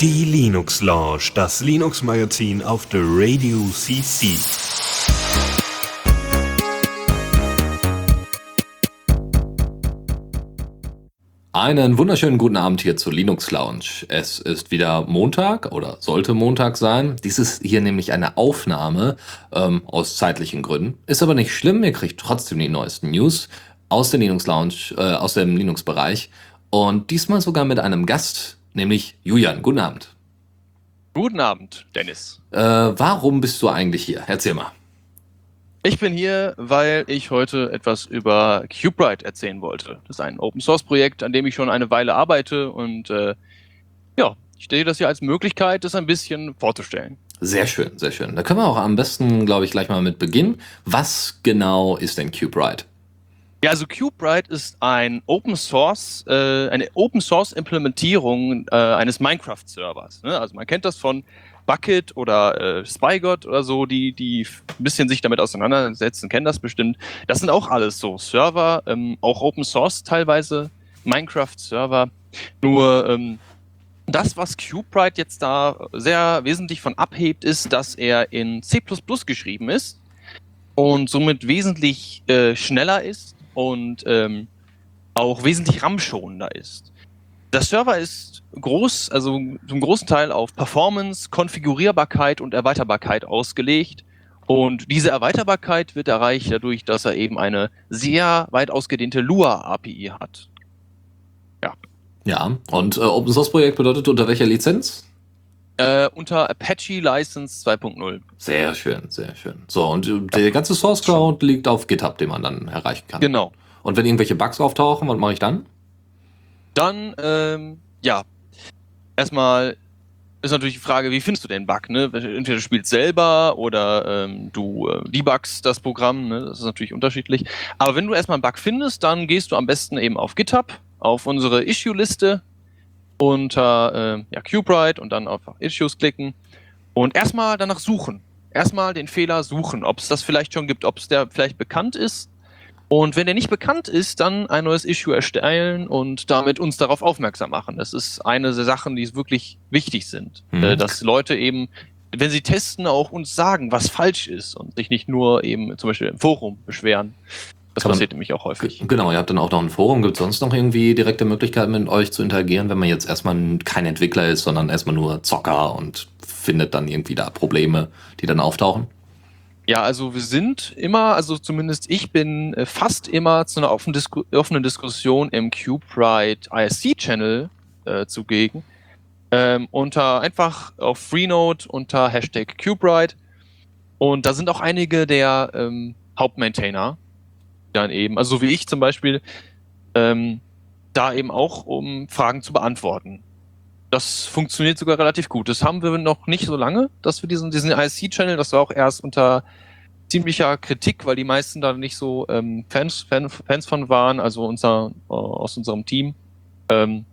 Die Linux Lounge, das Linux Magazin auf der Radio CC. Einen wunderschönen guten Abend hier zur Linux Lounge. Es ist wieder Montag oder sollte Montag sein. Dies ist hier nämlich eine Aufnahme ähm, aus zeitlichen Gründen. Ist aber nicht schlimm, ihr kriegt trotzdem die neuesten News aus der Linux Lounge, äh, aus dem Linux-Bereich. Und diesmal sogar mit einem Gast, nämlich Julian. Guten Abend. Guten Abend, Dennis. Äh, warum bist du eigentlich hier? Erzähl mal. Ich bin hier, weil ich heute etwas über CubeRite erzählen wollte. Das ist ein Open-Source-Projekt, an dem ich schon eine Weile arbeite und äh, ja, ich sehe das hier als Möglichkeit, das ein bisschen vorzustellen. Sehr schön, sehr schön. Da können wir auch am besten, glaube ich, gleich mal mit beginnen. Was genau ist denn CubeRite? Ja, also CubeRite ist ein Open Source, äh, eine Open Source Implementierung äh, eines Minecraft Servers. Ne? Also man kennt das von Bucket oder äh, Spygod oder so, die, die ein bisschen sich damit auseinandersetzen, kennen das bestimmt. Das sind auch alles so Server, ähm, auch Open Source teilweise, Minecraft-Server. Nur ähm, das, was CubeRite jetzt da sehr wesentlich von abhebt, ist, dass er in C geschrieben ist und somit wesentlich äh, schneller ist und ähm, auch wesentlich RAM-schonender ist. Der Server ist groß, also zum großen Teil auf Performance, Konfigurierbarkeit und Erweiterbarkeit ausgelegt. Und diese Erweiterbarkeit wird erreicht dadurch, dass er eben eine sehr weit ausgedehnte Lua-API hat. Ja. Ja, und äh, Open Source Projekt bedeutet unter welcher Lizenz? Äh, unter Apache License 2.0. Sehr schön, sehr schön. So, und äh, der ganze Source Code liegt auf GitHub, den man dann erreichen kann. Genau. Und wenn irgendwelche Bugs auftauchen, was mache ich dann? Dann, ähm, ja, erstmal ist natürlich die Frage, wie findest du den Bug? Ne? Entweder du spielst selber oder ähm, du äh, debuggst das Programm, ne? das ist natürlich unterschiedlich. Aber wenn du erstmal einen Bug findest, dann gehst du am besten eben auf GitHub, auf unsere Issue-Liste unter äh, ja, CubeRite und dann auf Issues klicken und erstmal danach suchen. Erstmal den Fehler suchen, ob es das vielleicht schon gibt, ob es der vielleicht bekannt ist und wenn der nicht bekannt ist, dann ein neues Issue erstellen und damit uns darauf aufmerksam machen. Das ist eine der Sachen, die wirklich wichtig sind. Mhm. Äh, dass Leute eben, wenn sie testen, auch uns sagen, was falsch ist und sich nicht nur eben zum Beispiel im Forum beschweren. Das passiert nämlich auch häufig. Genau, ihr habt dann auch noch ein Forum. Gibt es sonst noch irgendwie direkte Möglichkeiten mit euch zu interagieren, wenn man jetzt erstmal kein Entwickler ist, sondern erstmal nur Zocker und findet dann irgendwie da Probleme, die dann auftauchen? Ja, also wir sind immer, also zumindest ich bin äh, fast immer zu einer offenen, Disku offenen Diskussion im CubeRite ISC-Channel äh, zugegen. Ähm, unter einfach auf Freenode unter Hashtag CubeRite. Und da sind auch einige der ähm, Hauptmaintainer dann eben, also so wie ich zum Beispiel, ähm, da eben auch, um Fragen zu beantworten. Das funktioniert sogar relativ gut. Das haben wir noch nicht so lange, dass wir diesen, diesen ISC-Channel, das war auch erst unter ziemlicher Kritik, weil die meisten da nicht so ähm, Fans, Fan, Fans von waren, also unser, äh, aus unserem Team. Ähm,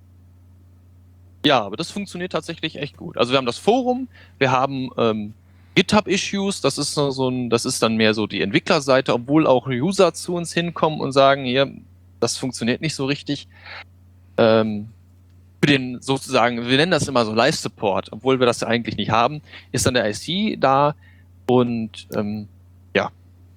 ja, aber das funktioniert tatsächlich echt gut. Also wir haben das Forum, wir haben ähm, GitHub-Issues, das ist so ein, das ist dann mehr so die Entwicklerseite, obwohl auch User zu uns hinkommen und sagen, hier, das funktioniert nicht so richtig. Ähm, für den sozusagen, wir nennen das immer so Live-Support, obwohl wir das ja eigentlich nicht haben, ist dann der IC da und ähm,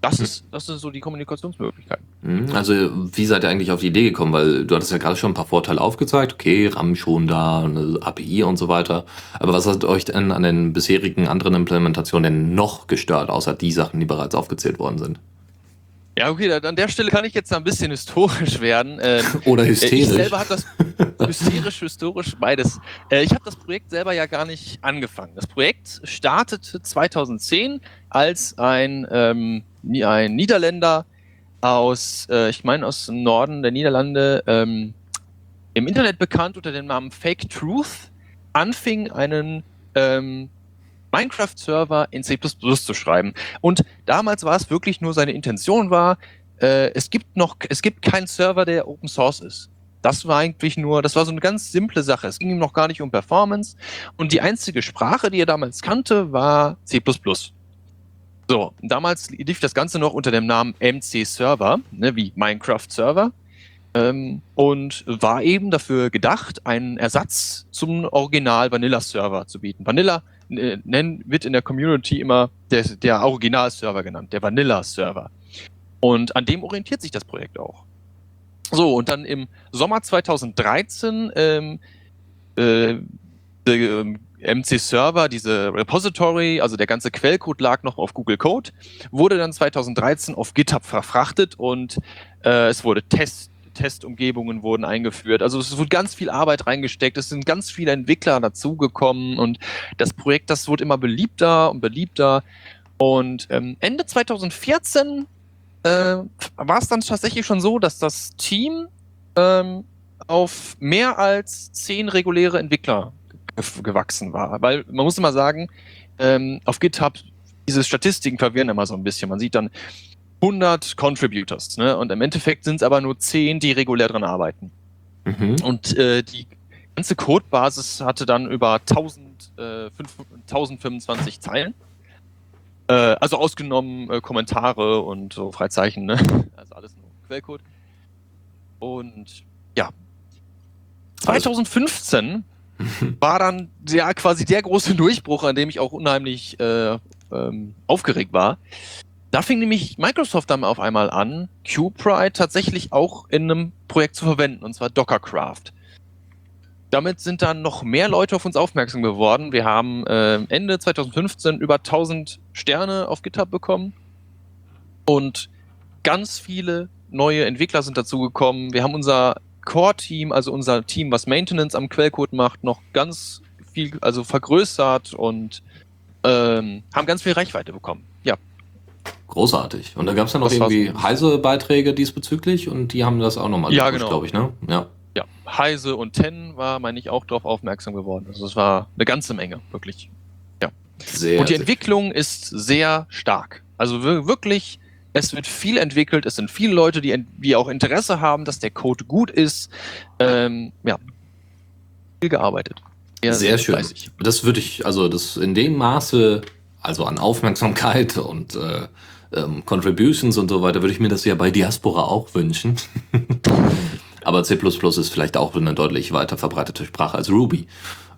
das hm. ist, das sind so die Kommunikationsmöglichkeiten. Hm, also, wie seid ihr eigentlich auf die Idee gekommen? Weil du hattest ja gerade schon ein paar Vorteile aufgezeigt. Okay, RAM schon da, eine API und so weiter. Aber was hat euch denn an den bisherigen anderen Implementationen denn noch gestört, außer die Sachen, die bereits aufgezählt worden sind? Ja, okay, an der Stelle kann ich jetzt ein bisschen historisch werden. Ähm, Oder hysterisch. Ich selber habe das hysterisch, historisch, beides. Äh, ich habe das Projekt selber ja gar nicht angefangen. Das Projekt startete 2010 als ein, ähm, ein Niederländer aus, äh, ich meine aus dem Norden der Niederlande, ähm, im Internet bekannt unter dem Namen Fake Truth, anfing einen ähm, Minecraft-Server in C++ zu schreiben. Und damals war es wirklich nur seine Intention war, äh, es gibt noch, es gibt keinen Server, der Open Source ist. Das war eigentlich nur, das war so eine ganz simple Sache. Es ging ihm noch gar nicht um Performance. Und die einzige Sprache, die er damals kannte, war C++. So, damals lief das Ganze noch unter dem Namen MC Server, ne, wie Minecraft Server. ähm, und war eben dafür gedacht, einen Ersatz zum Original Vanilla Server zu bieten. Vanilla äh, wird in der Community immer der, der Original Server genannt, der Vanilla Server. Und an dem orientiert sich das Projekt auch. So, und dann im Sommer 2013 ähm, äh, der, MC Server, diese Repository, also der ganze Quellcode lag noch auf Google Code, wurde dann 2013 auf GitHub verfrachtet und äh, es wurde Test, Testumgebungen wurden eingeführt. Also es wurde ganz viel Arbeit reingesteckt, es sind ganz viele Entwickler dazugekommen und das Projekt, das wurde immer beliebter und beliebter. Und ähm, Ende 2014 äh, war es dann tatsächlich schon so, dass das Team ähm, auf mehr als zehn reguläre Entwickler gewachsen war. Weil man muss immer sagen, ähm, auf GitHub, diese Statistiken verwirren immer so ein bisschen. Man sieht dann 100 Contributors ne? und im Endeffekt sind es aber nur 10, die regulär dran arbeiten. Mhm. Und äh, die ganze Codebasis hatte dann über 1000, äh, 1025 Zeilen. Äh, also ausgenommen äh, Kommentare und so Freizeichen, ne? also alles nur Quellcode. Und ja, 2015 war dann ja quasi der große Durchbruch, an dem ich auch unheimlich äh, ähm, aufgeregt war. Da fing nämlich Microsoft dann auf einmal an, QPride tatsächlich auch in einem Projekt zu verwenden, und zwar Dockercraft. Damit sind dann noch mehr Leute auf uns aufmerksam geworden. Wir haben äh, Ende 2015 über 1000 Sterne auf GitHub bekommen und ganz viele neue Entwickler sind dazugekommen. Wir haben unser Core-Team, also unser Team, was Maintenance am Quellcode macht, noch ganz viel, also vergrößert und ähm, haben ganz viel Reichweite bekommen. Ja. Großartig. Und da gab es ja noch das irgendwie heise Beiträge diesbezüglich und die haben das auch nochmal ja, genau. glaube ich, ne? Ja. Ja, Heise und Ten war, meine ich, auch darauf aufmerksam geworden. Also es war eine ganze Menge, wirklich. Ja. Sehr, und die Entwicklung ist sehr stark. Also wirklich es wird viel entwickelt, es sind viele Leute, die, die auch Interesse haben, dass der Code gut ist. Ähm, ja, viel gearbeitet. Sehr, sehr schön. Fleißig. Das würde ich, also das in dem Maße, also an Aufmerksamkeit und äh, ähm, Contributions und so weiter, würde ich mir das ja bei Diaspora auch wünschen. Aber C++ ist vielleicht auch eine deutlich weiter verbreitete Sprache als Ruby,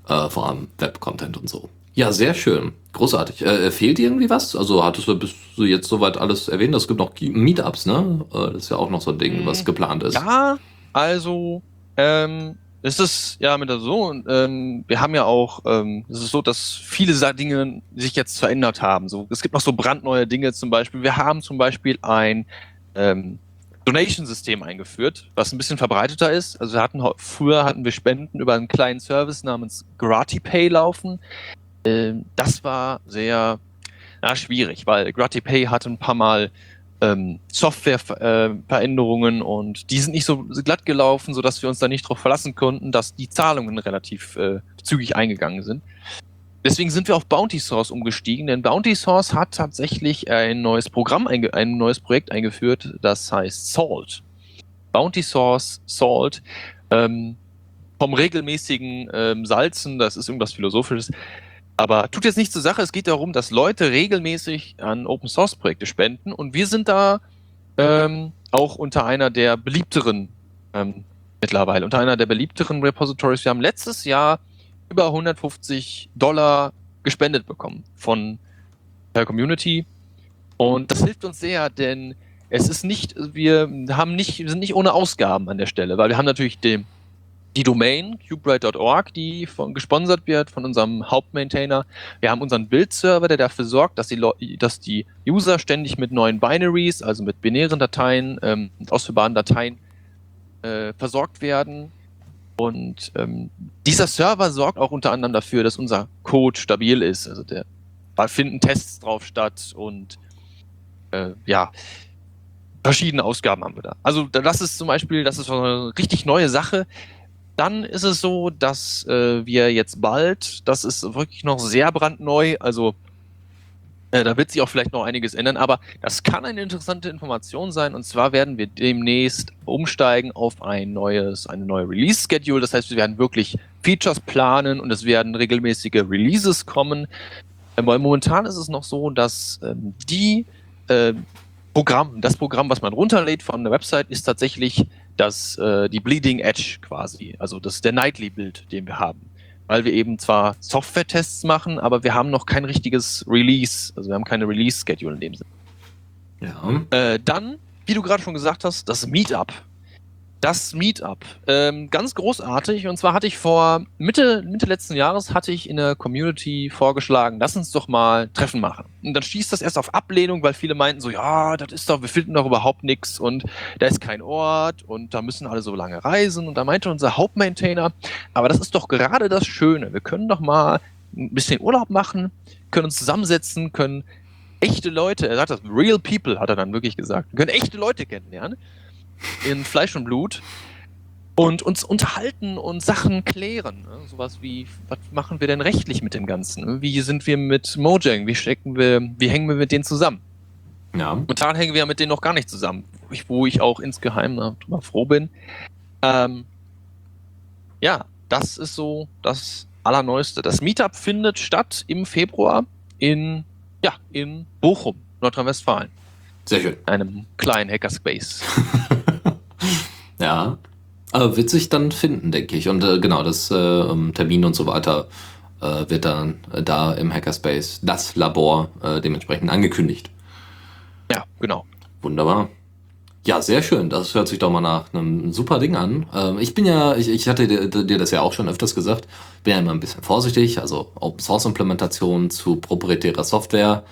äh, vor allem Web-Content und so. Ja, sehr schön. Großartig. Äh, fehlt dir irgendwie was? Also hattest du bis du jetzt soweit alles erwähnt? Es gibt noch Meetups, ne? Äh, das ist ja auch noch so ein Ding, was mm, geplant ist. Ja, also ähm, es ist ja mit der so, ähm, wir haben ja auch, ähm, es ist so, dass viele Dinge sich jetzt verändert haben. So, es gibt noch so brandneue Dinge zum Beispiel. Wir haben zum Beispiel ein ähm, Donation-System eingeführt, was ein bisschen verbreiteter ist. Also wir hatten früher hatten wir Spenden über einen kleinen Service namens GratiPay laufen. Ähm, das war sehr schwierig, weil GratiPay hatte ein paar Mal ähm, Softwareveränderungen äh, und die sind nicht so glatt gelaufen, sodass wir uns da nicht darauf verlassen konnten, dass die Zahlungen relativ äh, zügig eingegangen sind. Deswegen sind wir auf Bounty Source umgestiegen, denn Bounty Source hat tatsächlich ein neues Programm, ein neues Projekt eingeführt, das heißt Salt. Bounty Source, Salt, ähm, vom regelmäßigen ähm, Salzen, das ist irgendwas Philosophisches, aber tut jetzt nicht zur Sache, es geht darum, dass Leute regelmäßig an Open Source Projekte spenden. Und wir sind da ähm, auch unter einer der beliebteren ähm, mittlerweile, unter einer der beliebteren Repositories. Wir haben letztes Jahr über 150 Dollar gespendet bekommen von der Community. Und das hilft uns sehr, denn es ist nicht, wir haben nicht, wir sind nicht ohne Ausgaben an der Stelle, weil wir haben natürlich den die Domain cubebrite.org, die von, gesponsert wird von unserem Hauptmaintainer. Wir haben unseren Bildserver, der dafür sorgt, dass die, dass die User ständig mit neuen Binaries, also mit binären Dateien, ähm, ausführbaren Dateien äh, versorgt werden. Und ähm, dieser Server sorgt auch unter anderem dafür, dass unser Code stabil ist. Also der, da finden Tests drauf statt und äh, ja, verschiedene Ausgaben haben wir da. Also das ist zum Beispiel, das ist eine richtig neue Sache. Dann ist es so, dass äh, wir jetzt bald, das ist wirklich noch sehr brandneu, also äh, da wird sich auch vielleicht noch einiges ändern, aber das kann eine interessante Information sein. Und zwar werden wir demnächst umsteigen auf ein neues, eine neue Release-Schedule. Das heißt, wir werden wirklich Features planen und es werden regelmäßige Releases kommen. Äh, weil momentan ist es noch so, dass ähm, die äh, Programm, das Programm, was man runterlädt von der Website, ist tatsächlich das, äh, die Bleeding Edge quasi. Also das ist der Nightly-Bild, den wir haben. Weil wir eben zwar Software-Tests machen, aber wir haben noch kein richtiges Release. Also wir haben keine Release-Schedule in dem Sinne. Ja. Äh, dann, wie du gerade schon gesagt hast, das Meetup. Das Meetup. Ähm, ganz großartig. Und zwar hatte ich vor Mitte, Mitte letzten Jahres hatte ich in der Community vorgeschlagen, lass uns doch mal Treffen machen. Und dann stieß das erst auf Ablehnung, weil viele meinten so, ja, das ist doch, wir finden doch überhaupt nichts und da ist kein Ort und da müssen alle so lange reisen. Und da meinte unser Hauptmaintainer, aber das ist doch gerade das Schöne. Wir können doch mal ein bisschen Urlaub machen, können uns zusammensetzen, können echte Leute, er sagt das, real people, hat er dann wirklich gesagt. Können echte Leute kennenlernen in Fleisch und Blut und uns unterhalten und Sachen klären. Ne? Sowas wie, was machen wir denn rechtlich mit dem Ganzen? Wie sind wir mit Mojang? Wie stecken wir, wie hängen wir mit denen zusammen? Ja. Momentan hängen wir ja mit denen noch gar nicht zusammen, wo ich, wo ich auch insgeheim darüber froh bin. Ähm, ja, das ist so das Allerneueste. Das Meetup findet statt im Februar in, ja, in Bochum, Nordrhein-Westfalen. Sehr schön. Einem kleinen Hackerspace. Ja. Aber wird sich dann finden, denke ich. Und äh, genau, das äh, Termin und so weiter äh, wird dann äh, da im Hackerspace, das Labor, äh, dementsprechend angekündigt. ja, genau. Wunderbar. Ja, sehr schön. Das hört sich doch mal nach einem super Ding an. Ähm, ich bin ja, ich, ich hatte dir, dir das ja auch schon öfters gesagt, bin ja immer ein bisschen vorsichtig. Also Open Source Implementation zu proprietärer Software,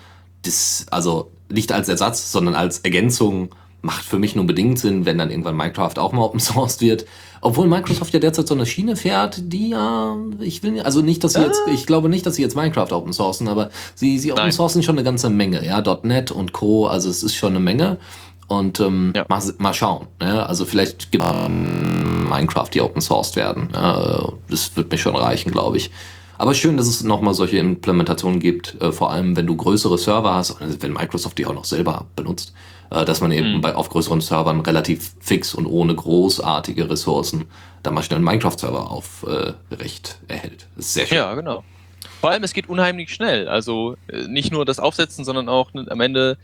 das, also nicht als Ersatz, sondern als Ergänzung macht für mich nur bedingt Sinn, wenn dann irgendwann Minecraft auch mal Open Source wird. Obwohl Microsoft ja derzeit so eine Schiene fährt, die ja, ich will also nicht, dass sie jetzt, ich glaube nicht, dass sie jetzt Minecraft Open Sourcen, aber sie, sie Open. Sourcen schon eine ganze Menge, ja, .NET und Co. Also es ist schon eine Menge. Und ähm, Ja. mal, mal schauen. Ne? Also vielleicht gibt ähm, Minecraft, die Open Sourced werden. Ja, das wird mir schon reichen, glaube ich. Aber schön, dass es nochmal solche Implementationen gibt, äh, vor allem wenn du größere Server hast, also wenn Microsoft die auch noch selber benutzt, äh, dass man eben Mhm. bei, auf größeren Servern relativ fix und ohne großartige Ressourcen dann mal schnell einen Minecraft-Server aufrecht erhält. Das ist sehr schön. Ja, genau. Vor allem, es geht unheimlich schnell. Also äh, nicht nur das Aufsetzen, sondern auch ne, am Ende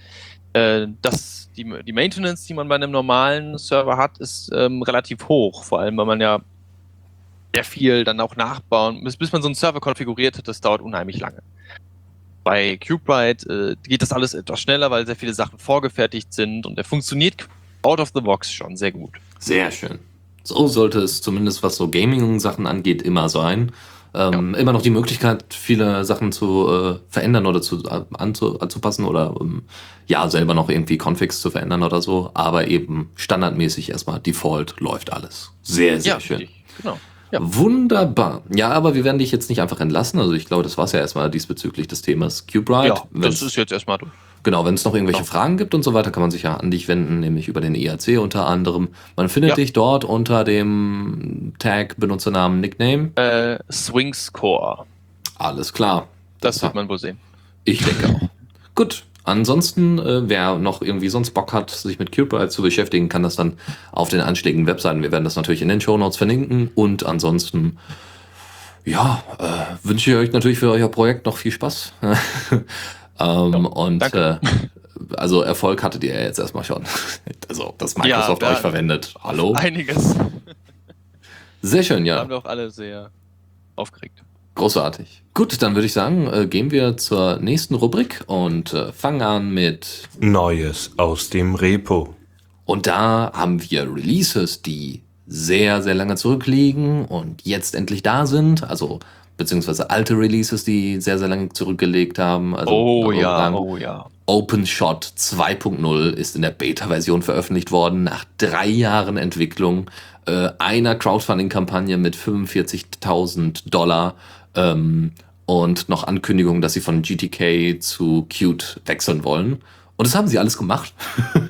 äh, das, die, die Maintenance, die man bei einem normalen Server hat, ist ähm, relativ hoch. Vor allem, weil man ja sehr viel dann auch nachbauen, bis, bis man so einen Server konfiguriert hat, das dauert unheimlich lange. Bei CubeRite äh, geht das alles etwas schneller, weil sehr viele Sachen vorgefertigt sind und der funktioniert out of the box schon sehr gut. Sehr schön. So sollte es zumindest, was so Gaming-Sachen angeht, immer sein. Ähm, Immer noch die Möglichkeit, viele Sachen zu äh, verändern oder zu, äh, anzu, anzupassen oder ähm, ja, selber noch irgendwie Configs zu verändern oder so. Aber eben standardmäßig erstmal Default läuft alles. Sehr, sehr schön. richtig. Genau. Ja. Wunderbar. Ja, aber wir werden dich jetzt nicht einfach entlassen. Also ich glaube, das war es ja erstmal diesbezüglich des Themas CubeRite. ja, das ist jetzt erstmal durch. Genau, wenn es noch irgendwelche Genau. Fragen gibt und so weiter, kann man sich ja an dich wenden, nämlich über den IAC unter anderem. Man findet Ja. dich dort unter dem Tag, Benutzernamen, Nickname. Äh, Swings Core. Alles klar. Das wird man wohl sehen. Ich denke auch. Gut. Ansonsten, äh, wer noch irgendwie sonst Bock hat, sich mit CubeRite zu beschäftigen, kann das dann auf den anständigen Webseiten. Wir werden das natürlich in den Show Notes verlinken. Und ansonsten, ja, äh, wünsche ich euch natürlich für euer Projekt noch viel Spaß. ähm, und danke. äh, also Erfolg hattet ihr ja jetzt erstmal schon. Also, dass Microsoft Ja, euch ja. verwendet. Hallo? Einiges. Sehr schön, Da ja. waren wir auch alle sehr aufgeregt. Großartig. Gut, dann würde ich sagen, äh, gehen wir zur nächsten Rubrik und äh, fangen an mit Neues aus dem Repo. Und da haben wir Releases, die sehr, sehr lange zurückliegen und jetzt endlich da sind. Also, beziehungsweise alte Releases, die sehr, sehr lange zurückgelegt haben. Also, Oh ja, oh ja. OpenShot 2.0 ist in der Beta-Version veröffentlicht worden, nach drei Jahren Entwicklung, äh, einer Crowdfunding-Kampagne mit 45.000 Dollar ähm, und noch Ankündigung, dass sie von GTK zu Qt wechseln wollen. Und das haben sie alles gemacht.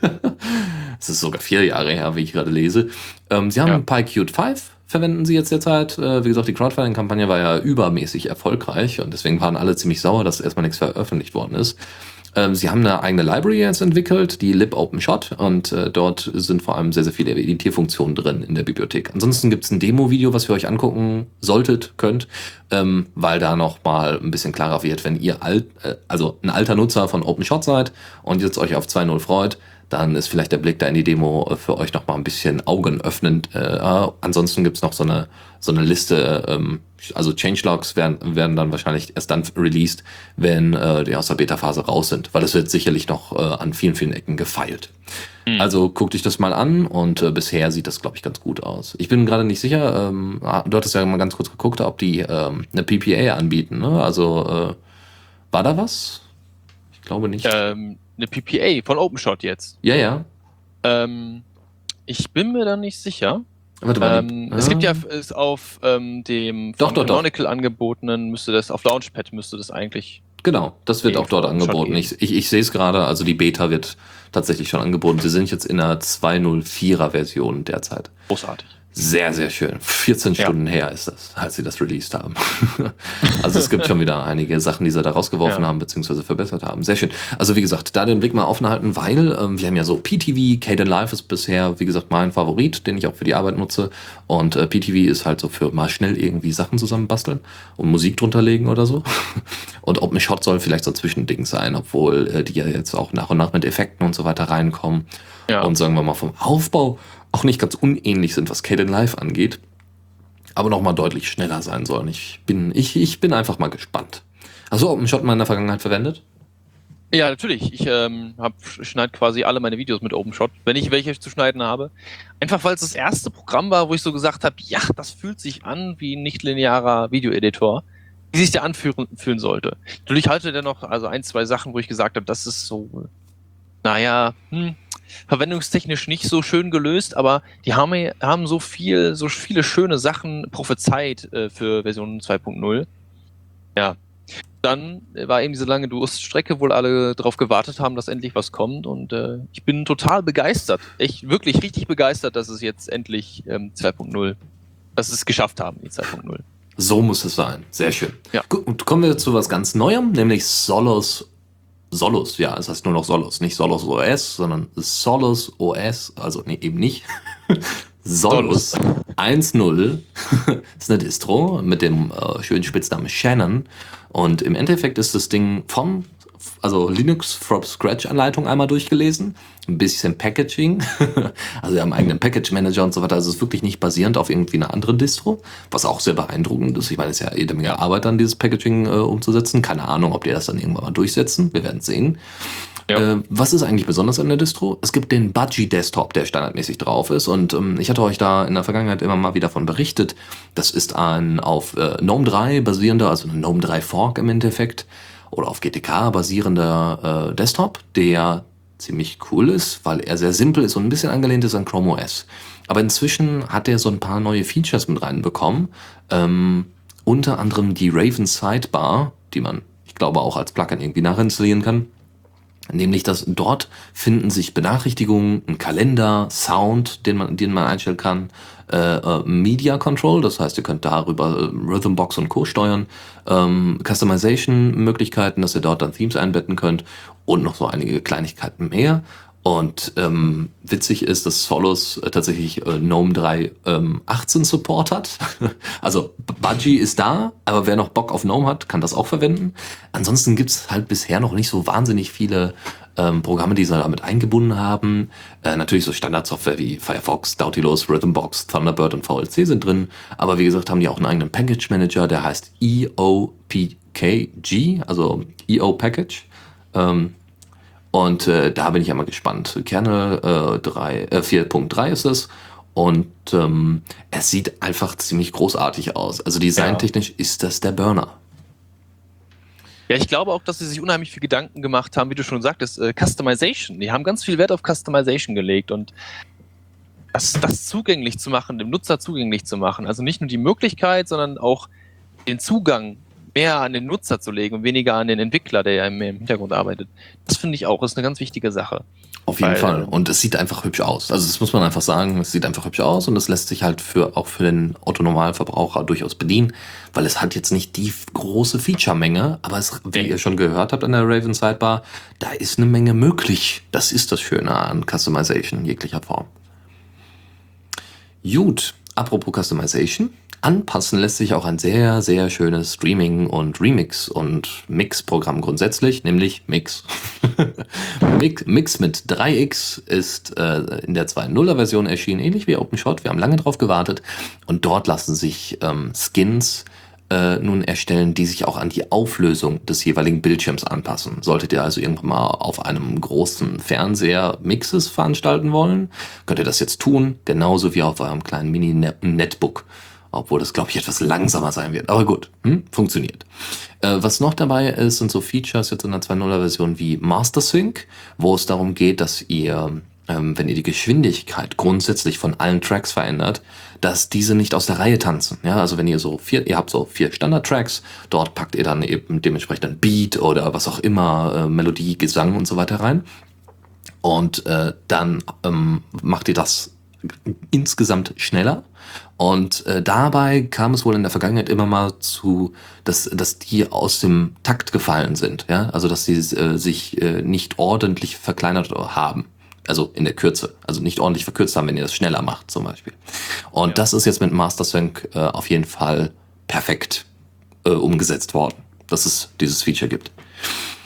Es ist sogar vier Jahre her, wie ich gerade lese. Ähm, sie haben Ja. PyQt 5, verwenden sie jetzt derzeit. Äh, wie gesagt, die Crowdfunding-Kampagne war ja übermäßig erfolgreich und deswegen waren alle ziemlich sauer, dass erstmal nichts veröffentlicht worden ist. Ähm, sie haben eine eigene Library jetzt entwickelt, die libopenshot, und äh, dort sind vor allem sehr, sehr viele Editierfunktionen drin in der Bibliothek. Ansonsten gibt es ein Demo-Video, was ihr euch angucken solltet, könnt, ähm, weil da noch mal ein bisschen klarer wird, wenn ihr alt, äh, also ein alter Nutzer von OpenShot seid und jetzt euch auf 2.0 freut, dann ist vielleicht der Blick da in die Demo äh, für euch nochmal ein bisschen augenöffnend. Äh, ansonsten gibt's noch so eine, so eine Liste, ähm, also Changelogs werden, werden dann wahrscheinlich erst dann released, wenn äh, die aus der Beta-Phase raus sind, weil es wird sicherlich noch äh, an vielen, vielen Ecken gefeilt. Mhm. Also guck dich das mal an und äh, bisher sieht das, glaube ich, ganz gut aus. Ich bin gerade nicht sicher, ähm, ah, du hattest ja mal ganz kurz geguckt, ob die ähm, eine PPA anbieten. Ne? Also äh, war da was? Ich glaube nicht. Ähm, eine PPA von OpenShot jetzt. Ja, ja. Ähm, ich bin mir da nicht sicher. Warte mal. Ähm, es gibt ja es auf ähm, dem Doch, doch, doch. Canonical angebotenen, müsste das, auf Launchpad müsste das eigentlich. Genau, das wird auch dort angeboten. Ich, ich, ich sehe es gerade, also die Beta wird tatsächlich schon angeboten. Sie sind jetzt in einer 2.04er Version derzeit. Großartig. Sehr, sehr schön. 14 Ja. Stunden her ist das, als sie das released haben. also es gibt schon wieder einige Sachen, die sie da rausgeworfen Ja. haben, beziehungsweise verbessert haben. Sehr schön. Also wie gesagt, da den Blick mal offen halten, weil ähm, wir haben ja so PTV, Caden Live ist bisher, wie gesagt, mein Favorit, den ich auch für die Arbeit nutze. Und äh, PTV ist halt so für mal schnell irgendwie Sachen zusammenbasteln und Musik drunter legen oder so. Und OpenShot soll vielleicht so ein Zwischending sein, obwohl äh, die ja jetzt auch nach und nach mit Effekten und so weiter reinkommen Ja. und sagen wir mal vom Aufbau auch nicht ganz unähnlich sind, was Caden Live angeht, aber noch mal deutlich schneller sein sollen. Ich bin, ich, ich bin einfach mal gespannt. Also OpenShot mal in der Vergangenheit verwendet? Ja, natürlich. Ich ähm, schneide quasi alle meine Videos mit OpenShot, wenn ich welche zu schneiden habe. Einfach weil es das erste Programm war, wo ich so gesagt habe, ja, das fühlt sich an wie ein nicht-linearer Videoeditor, wie sich der anfühlen fühlen sollte. Natürlich hatte der noch also ein, zwei Sachen, wo ich gesagt habe, das ist so, naja, hm, verwendungstechnisch nicht so schön gelöst, aber die haben, haben so viel, so viele schöne Sachen prophezeit äh, für Version 2.0. Ja. Dann war eben diese lange Durststrecke, wo alle darauf gewartet haben, dass endlich was kommt. Und äh, ich bin total begeistert. Echt wirklich richtig begeistert, dass es jetzt endlich ähm, 2.0, dass sie es geschafft haben, die 2.0. So muss es sein. Sehr schön. Ja. Gut, und kommen wir zu was ganz Neuem, nämlich Solos. Solos, ja, es heißt nur noch Solos, nicht Solos OS, sondern Solos OS, also nee, eben nicht. Solos 1.0 ist eine Distro mit dem äh, schönen Spitznamen Shannon. Und im Endeffekt ist das Ding vom, also Linux from Scratch Anleitung einmal durchgelesen, ein bisschen Packaging, also wir haben einen eigenen Package Manager und so weiter. Also es ist wirklich nicht basierend auf irgendwie einer anderen Distro, was auch sehr beeindruckend ist. Ich meine, es ist ja jede Menge Arbeit dann, dieses Packaging äh, umzusetzen. Keine Ahnung, ob die das dann irgendwann mal durchsetzen. Wir werden sehen. Ja. Äh, was ist eigentlich besonders an der Distro? Es gibt den Budgie Desktop, der standardmäßig drauf ist. Und ähm, ich hatte euch da in der Vergangenheit immer mal wieder von berichtet. Das ist ein auf äh, GNOME 3 basierender, also ein GNOME 3 Fork im Endeffekt, oder auf GTK basierender äh, Desktop, der ziemlich cool ist, weil er sehr simpel ist und ein bisschen angelehnt ist an Chrome OS. Aber inzwischen hat er so ein paar neue Features mit reinbekommen. Ähm, unter anderem die Raven Sidebar, die man, ich glaube, auch als Plugin irgendwie nachinstallieren kann. Nämlich, dass dort finden sich Benachrichtigungen, ein Kalender, Sound, den man, den man einstellen kann, äh, äh, Media Control, das heißt, ihr könnt darüber äh, Rhythmbox und Co. steuern, ähm, Customization-Möglichkeiten, dass ihr dort dann Themes einbetten könnt und noch so einige Kleinigkeiten mehr. Und ähm, witzig ist, dass Solos äh, tatsächlich äh, GNOME 3 ähm, 18 Support hat. also Budgie ist da, aber wer noch Bock auf GNOME hat, kann das auch verwenden. Ansonsten gibt's halt bisher noch nicht so wahnsinnig viele ähm, Programme, die sie damit eingebunden haben. Äh, natürlich so Standardsoftware wie Firefox, Nautilus, Rhythmbox, Thunderbird und VLC sind drin. Aber wie gesagt, haben die auch einen eigenen Package Manager, der heißt EOPKG, also EO Package. Ähm, und äh, da bin ich einmal gespannt. Kernel äh, 3, äh, 4.3 ist es. Und ähm, es sieht einfach ziemlich großartig aus. Also designtechnisch ist das der Burner. Ja, ich glaube auch, dass sie sich unheimlich viel Gedanken gemacht haben, wie du schon sagtest, äh, Customization. Die haben ganz viel Wert auf Customization gelegt und das, das zugänglich zu machen, dem Nutzer zugänglich zu machen. Also nicht nur die Möglichkeit, sondern auch den Zugang mehr an den Nutzer zu legen und weniger an den Entwickler, der ja im, Hintergrund arbeitet. Das finde ich auch, ist eine ganz wichtige Sache. Auf jeden Weil- Fall. Und es sieht einfach hübsch aus. Also das muss man einfach sagen, es sieht einfach hübsch aus und es lässt sich halt für auch für den Otto-Normalverbraucher durchaus bedienen, weil es hat jetzt nicht die große Feature-Menge, aber es, wie ihr schon gehört habt an der Raven Sidebar, da ist eine Menge möglich. Das ist das Schöne an Customization in jeglicher Form. Gut, apropos Customization, anpassen lässt sich auch ein sehr, sehr schönes Streaming- und Remix- und Mix-Programm grundsätzlich, nämlich Mix. Mix. Mix mit 3x ist äh, in der 2.0er-Version erschienen, ähnlich wie OpenShot. Wir haben lange drauf gewartet und dort lassen sich ähm, Skins äh, nun erstellen, die sich auch an die Auflösung des jeweiligen Bildschirms anpassen. Solltet ihr also irgendwann mal auf einem großen Fernseher Mixes veranstalten wollen, könnt ihr das jetzt tun, genauso wie auf eurem kleinen Mini-Netbook. Obwohl das, glaube ich, etwas langsamer sein wird. Aber gut, hm? funktioniert. Äh, was noch dabei ist, sind so Features jetzt in der 2.0er-Version wie Master Sync, wo es darum geht, dass ihr ähm, wenn ihr die Geschwindigkeit grundsätzlich von allen Tracks verändert, dass diese nicht aus der Reihe tanzen. Ja, also wenn ihr so vier, ihr habt so vier Standard-Tracks, dort packt ihr dann eben dementsprechend ein Beat oder was auch immer, äh, Melodie, Gesang und so weiter rein. Und äh, dann ähm, macht ihr das insgesamt schneller. Und äh, dabei kam es wohl in der Vergangenheit immer mal zu, dass, dass die aus dem Takt gefallen sind. Ja? Also dass sie äh, sich äh, nicht ordentlich verkleinert haben. Also in der Kürze. Also nicht ordentlich verkürzt haben, wenn ihr das schneller macht zum Beispiel. Und ja. das ist jetzt mit Master Sync äh, auf jeden Fall perfekt äh, umgesetzt worden, dass es dieses Feature gibt.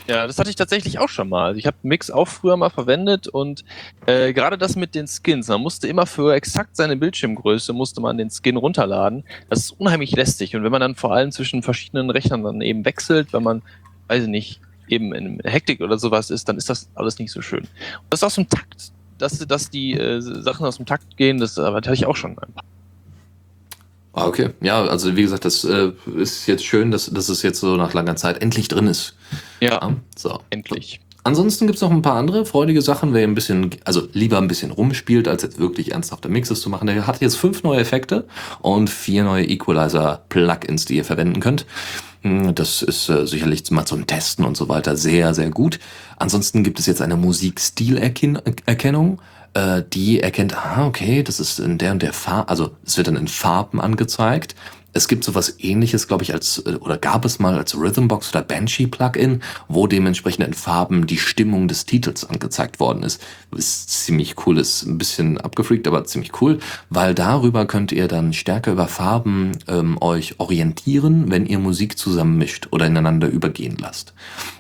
Ja, das hatte ich tatsächlich auch schon mal. Also ich habe Mix auch früher mal verwendet und äh, gerade das mit den Skins, man musste immer für exakt seine Bildschirmgröße musste man den Skin runterladen. Das ist unheimlich lästig und wenn man dann vor allem zwischen verschiedenen Rechnern dann eben wechselt, wenn man, weiß ich nicht, eben in Hektik oder sowas ist, dann ist das alles nicht so schön. Und das ist aus dem Takt, dass, dass die äh, Sachen aus dem Takt gehen, das, hatte ich auch schon ein paar. Ah, okay. Ja, also wie gesagt, das äh, ist jetzt schön, dass, dass es jetzt so nach langer Zeit endlich drin ist. Ja. ja so. Endlich. Ansonsten gibt's noch ein paar andere freudige Sachen, wer ein bisschen, also lieber ein bisschen rumspielt, als jetzt wirklich ernsthafte Mixes zu machen. Der hat jetzt fünf neue Effekte und vier neue Equalizer-Plugins, die ihr verwenden könnt. Hm, das ist äh, sicherlich mal zum Testen und so weiter sehr, sehr gut. Ansonsten gibt es jetzt eine Musikstilerkennung, äh, die erkennt, ah, okay, das ist in der und der Farbe, also es wird dann in Farben angezeigt es gibt sowas ähnliches, glaube ich, als, äh, oder gab es mal als Rhythmbox oder Banshee-Plugin, wo dementsprechend in Farben die Stimmung des Titels angezeigt worden ist. Ist ziemlich cool, ist ein bisschen abgefreakt, aber ziemlich cool, weil darüber könnt ihr dann stärker über Farben ähm, euch orientieren, wenn ihr Musik zusammenmischt oder ineinander übergehen lasst.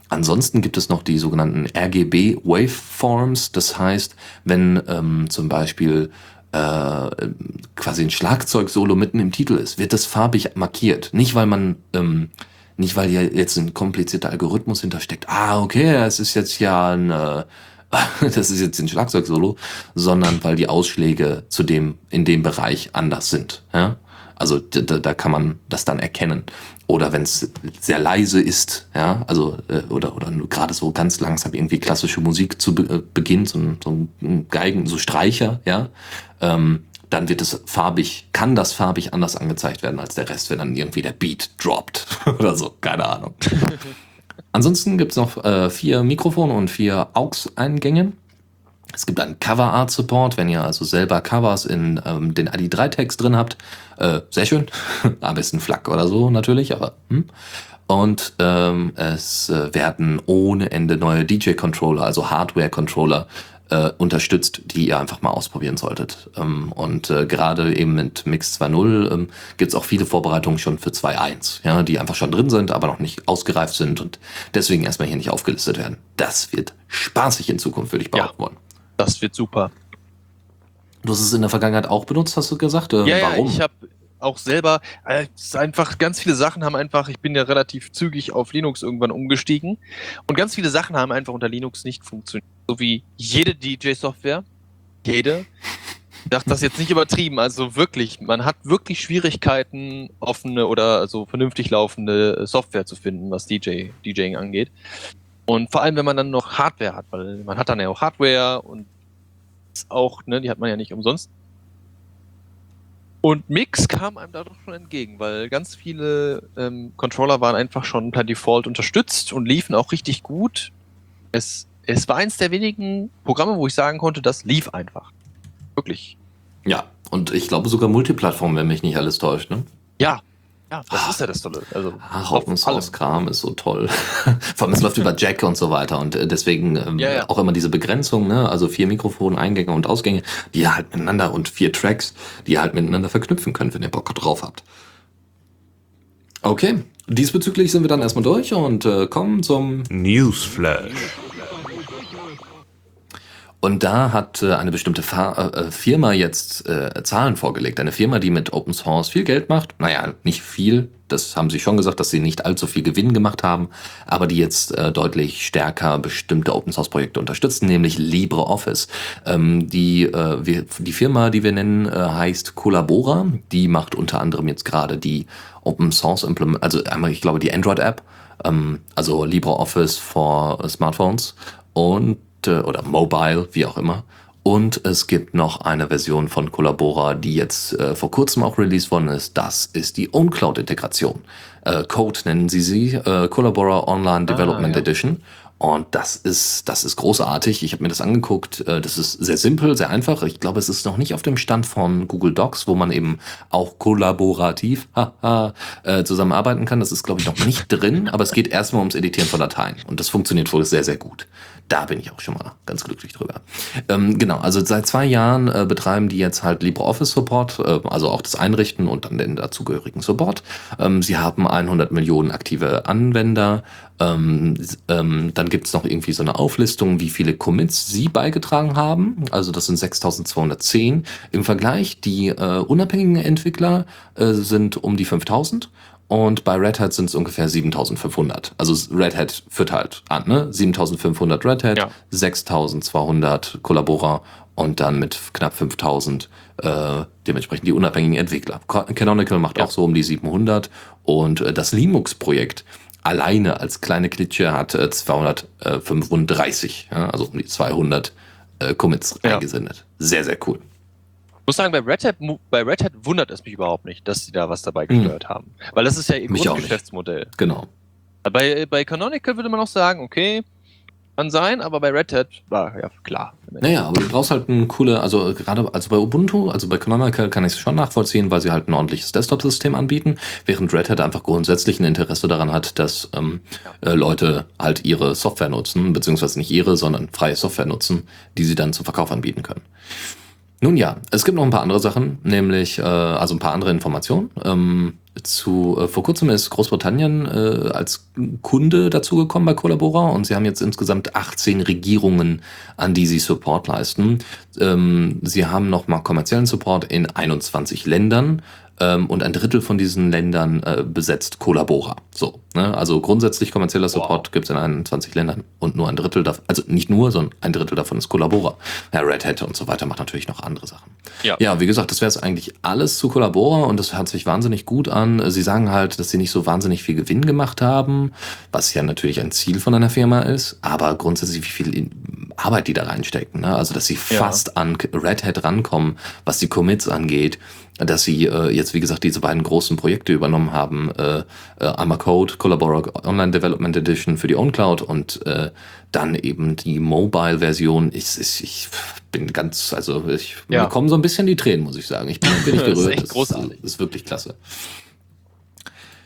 Ansonsten gibt es noch die sogenannten RGB Waveforms, das heißt, wenn ähm, zum Beispiel äh, quasi ein Schlagzeug-Solo mitten im Titel ist, wird das farbig markiert. Nicht, weil man, ähm, nicht weil hier jetzt ein komplizierter Algorithmus hintersteckt. Ah, okay, es ist jetzt ja ein, äh, das ist jetzt ein Schlagzeug-Solo, sondern weil die Ausschläge zu dem, in dem Bereich anders sind. Ja? Also da, da kann man das dann erkennen. Oder wenn es sehr leise ist, ja, also äh, oder oder gerade so ganz langsam irgendwie klassische Musik zu be äh, Beginn, so ein, so ein Geigen, so Streicher, ja, ähm, dann wird es farbig, kann das farbig anders angezeigt werden als der Rest, wenn dann irgendwie der Beat droppt oder so, keine Ahnung. Ansonsten gibt's noch äh, vier Mikrofone und vier AUX-Eingänge. Es gibt einen Cover Art Support, wenn ihr also selber Covers in ähm, den ID3-Tags drin habt. Äh, sehr schön. Am besten FLAC oder so natürlich, aber hm. Und ähm, es äh, werden ohne Ende neue DJ-Controller, also Hardware-Controller, äh, unterstützt, die ihr einfach mal ausprobieren solltet. Ähm, und äh, gerade eben mit Mix 2.0 ähm, gibt es auch viele Vorbereitungen schon für 2.1, ja, die einfach schon drin sind, aber noch nicht ausgereift sind und deswegen erstmal hier nicht aufgelistet werden. Das wird spaßig in Zukunft, würde ich behaupten ja. wollen. Das wird super. Du hast es in der Vergangenheit auch benutzt, hast du gesagt? Ja, warum? Ja, ich habe auch selber, äh, einfach ganz viele Sachen haben einfach, ich bin ja relativ zügig auf Linux irgendwann umgestiegen und ganz viele Sachen haben einfach unter Linux nicht funktioniert. So wie jede DJ-Software. Jede. Ich dachte das jetzt nicht übertrieben, also wirklich, man hat wirklich Schwierigkeiten, offene oder also vernünftig laufende Software zu finden, was DJ, DJing angeht. Und vor allem, wenn man dann noch Hardware hat, weil man hat dann ja auch Hardware und auch, ne, die hat man ja nicht umsonst. Und Mix kam einem dadurch schon entgegen, weil ganz viele ähm, Controller waren einfach schon per Default unterstützt und liefen auch richtig gut. Es, es war eins der wenigen Programme, wo ich sagen konnte, das lief einfach. Wirklich. Ja, und ich glaube sogar Multiplattform, wenn mich nicht alles täuscht, ne? Ja, Ja, das ist ja das Tolle. Also, Ach, Open. Source Kram ist so toll. Vor allem, es läuft über Jack und so weiter und äh, deswegen ähm, Ja, ja. auch immer diese Begrenzung, ne? Also vier Mikrofone, Eingänge und Ausgänge, die ihr halt miteinander und vier Tracks, die ihr halt miteinander verknüpfen könnt, wenn ihr Bock drauf habt. Okay, diesbezüglich sind wir dann erstmal durch und äh, kommen zum Newsflash. Und da hat äh, eine bestimmte Fa äh, Firma jetzt äh, Zahlen vorgelegt. Eine Firma, die mit Open Source viel Geld macht. Naja, nicht viel. Das haben sie schon gesagt, dass sie nicht allzu viel Gewinn gemacht haben, aber die jetzt äh, deutlich stärker bestimmte Open Source Projekte unterstützen, nämlich LibreOffice. Ähm, die, äh, die Firma, die wir nennen, äh, heißt Collabora. Die macht unter anderem jetzt gerade die Open Source Implement, also einmal, ich glaube, die Android App, ähm, also LibreOffice for Smartphones und äh, oder Mobile, wie auch immer. Und es gibt noch eine Version von Collabora, die jetzt äh, vor kurzem auch released worden ist. Das ist die OwnCloud-Integration. Äh, Code nennen sie sie, äh, Collabora Online Development ja. Edition. Und das ist, das ist großartig. Ich habe mir das angeguckt. Äh, Das ist sehr simpel, sehr einfach. Ich glaube, es ist noch nicht auf dem Stand von Google Docs, wo man eben auch kollaborativ haha, äh, zusammenarbeiten kann. Das ist, glaube ich, noch nicht drin, aber es geht erstmal ums Editieren von Dateien. Und das funktioniert wohl sehr, sehr gut. Da bin ich auch schon mal ganz glücklich drüber. Ähm, genau, also seit zwei Jahren äh, betreiben die jetzt halt LibreOffice Support, äh, also auch das Einrichten und dann den dazugehörigen Support. Ähm, sie haben 100 Millionen aktive Anwender. Ähm, ähm, dann gibt's noch irgendwie so eine Auflistung, wie viele Commits sie beigetragen haben. Also das sind 6210. Im Vergleich, die äh, unabhängigen Entwickler äh, sind um die 5000. Und bei Red Hat sind es ungefähr 7500. Also Red Hat führt halt an, ne? 7500 Red Hat, Ja. 6200 Collabora und dann mit knapp 5000 äh, dementsprechend die unabhängigen Entwickler. Canonical macht Ja. auch so um die 700 und äh, das Linux-Projekt alleine als kleine Klitsche hat äh, 235, ja? also um die 200 äh, Commits Ja. eingesendet. Sehr, sehr cool. Ich muss sagen, bei Red, Hat, bei Red Hat wundert es mich überhaupt nicht, dass sie da was dabei gesteuert haben. Weil das ist ja ihr. Grundgeschäftsmodell. Genau. Bei, bei Canonical würde man auch sagen, okay, kann sein, aber bei Red Hat war ja klar. Naja, aber du brauchst halt eine coole, also gerade also bei Ubuntu, also bei Canonical kann ich es schon nachvollziehen, weil sie halt ein ordentliches Desktop-System anbieten, während Red Hat einfach grundsätzlich ein Interesse daran hat, dass ähm, äh, Leute halt ihre Software nutzen, beziehungsweise nicht ihre, sondern freie Software nutzen, die sie dann zum Verkauf anbieten können. Nun ja, es gibt noch ein paar andere Sachen, nämlich äh, also ein paar andere Informationen. Ähm, zu äh, vor kurzem ist Großbritannien äh, als Kunde dazugekommen bei Collabora und sie haben jetzt insgesamt 18 Regierungen, an die sie Support leisten. Ähm, sie haben noch mal kommerziellen Support in 21 Ländern ähm, und ein Drittel von diesen Ländern äh, besetzt Collabora. So, ne? also grundsätzlich kommerzieller Support gibt's in 21 Ländern und nur ein Drittel davon, also nicht nur, sondern ein Drittel davon ist Collabora. Ja, Red Hat und so weiter macht natürlich noch andere Sachen. Ja. Ja, wie gesagt, das wäre jetzt eigentlich alles zu Collabora und das hört sich wahnsinnig gut an. Sie sagen halt, dass sie nicht so wahnsinnig viel Gewinn gemacht haben, was ja natürlich ein Ziel von einer Firma ist, aber grundsätzlich wie viel Arbeit die da reinstecken. Ne? Also, dass sie Ja. fast an Red Hat rankommen, was die Commits angeht, dass sie äh, jetzt, wie gesagt, diese beiden großen Projekte übernommen haben, äh, äh, einmal Code, Collabora Online Development Edition für die OwnCloud und äh, dann eben die Mobile-Version. Ich, ich, ich bin ganz, also ich Ja. mir kommen so ein bisschen die Tränen, muss ich sagen. Ich bin, bin nicht Das ist gerührt. großartig. Ist, ist wirklich klasse.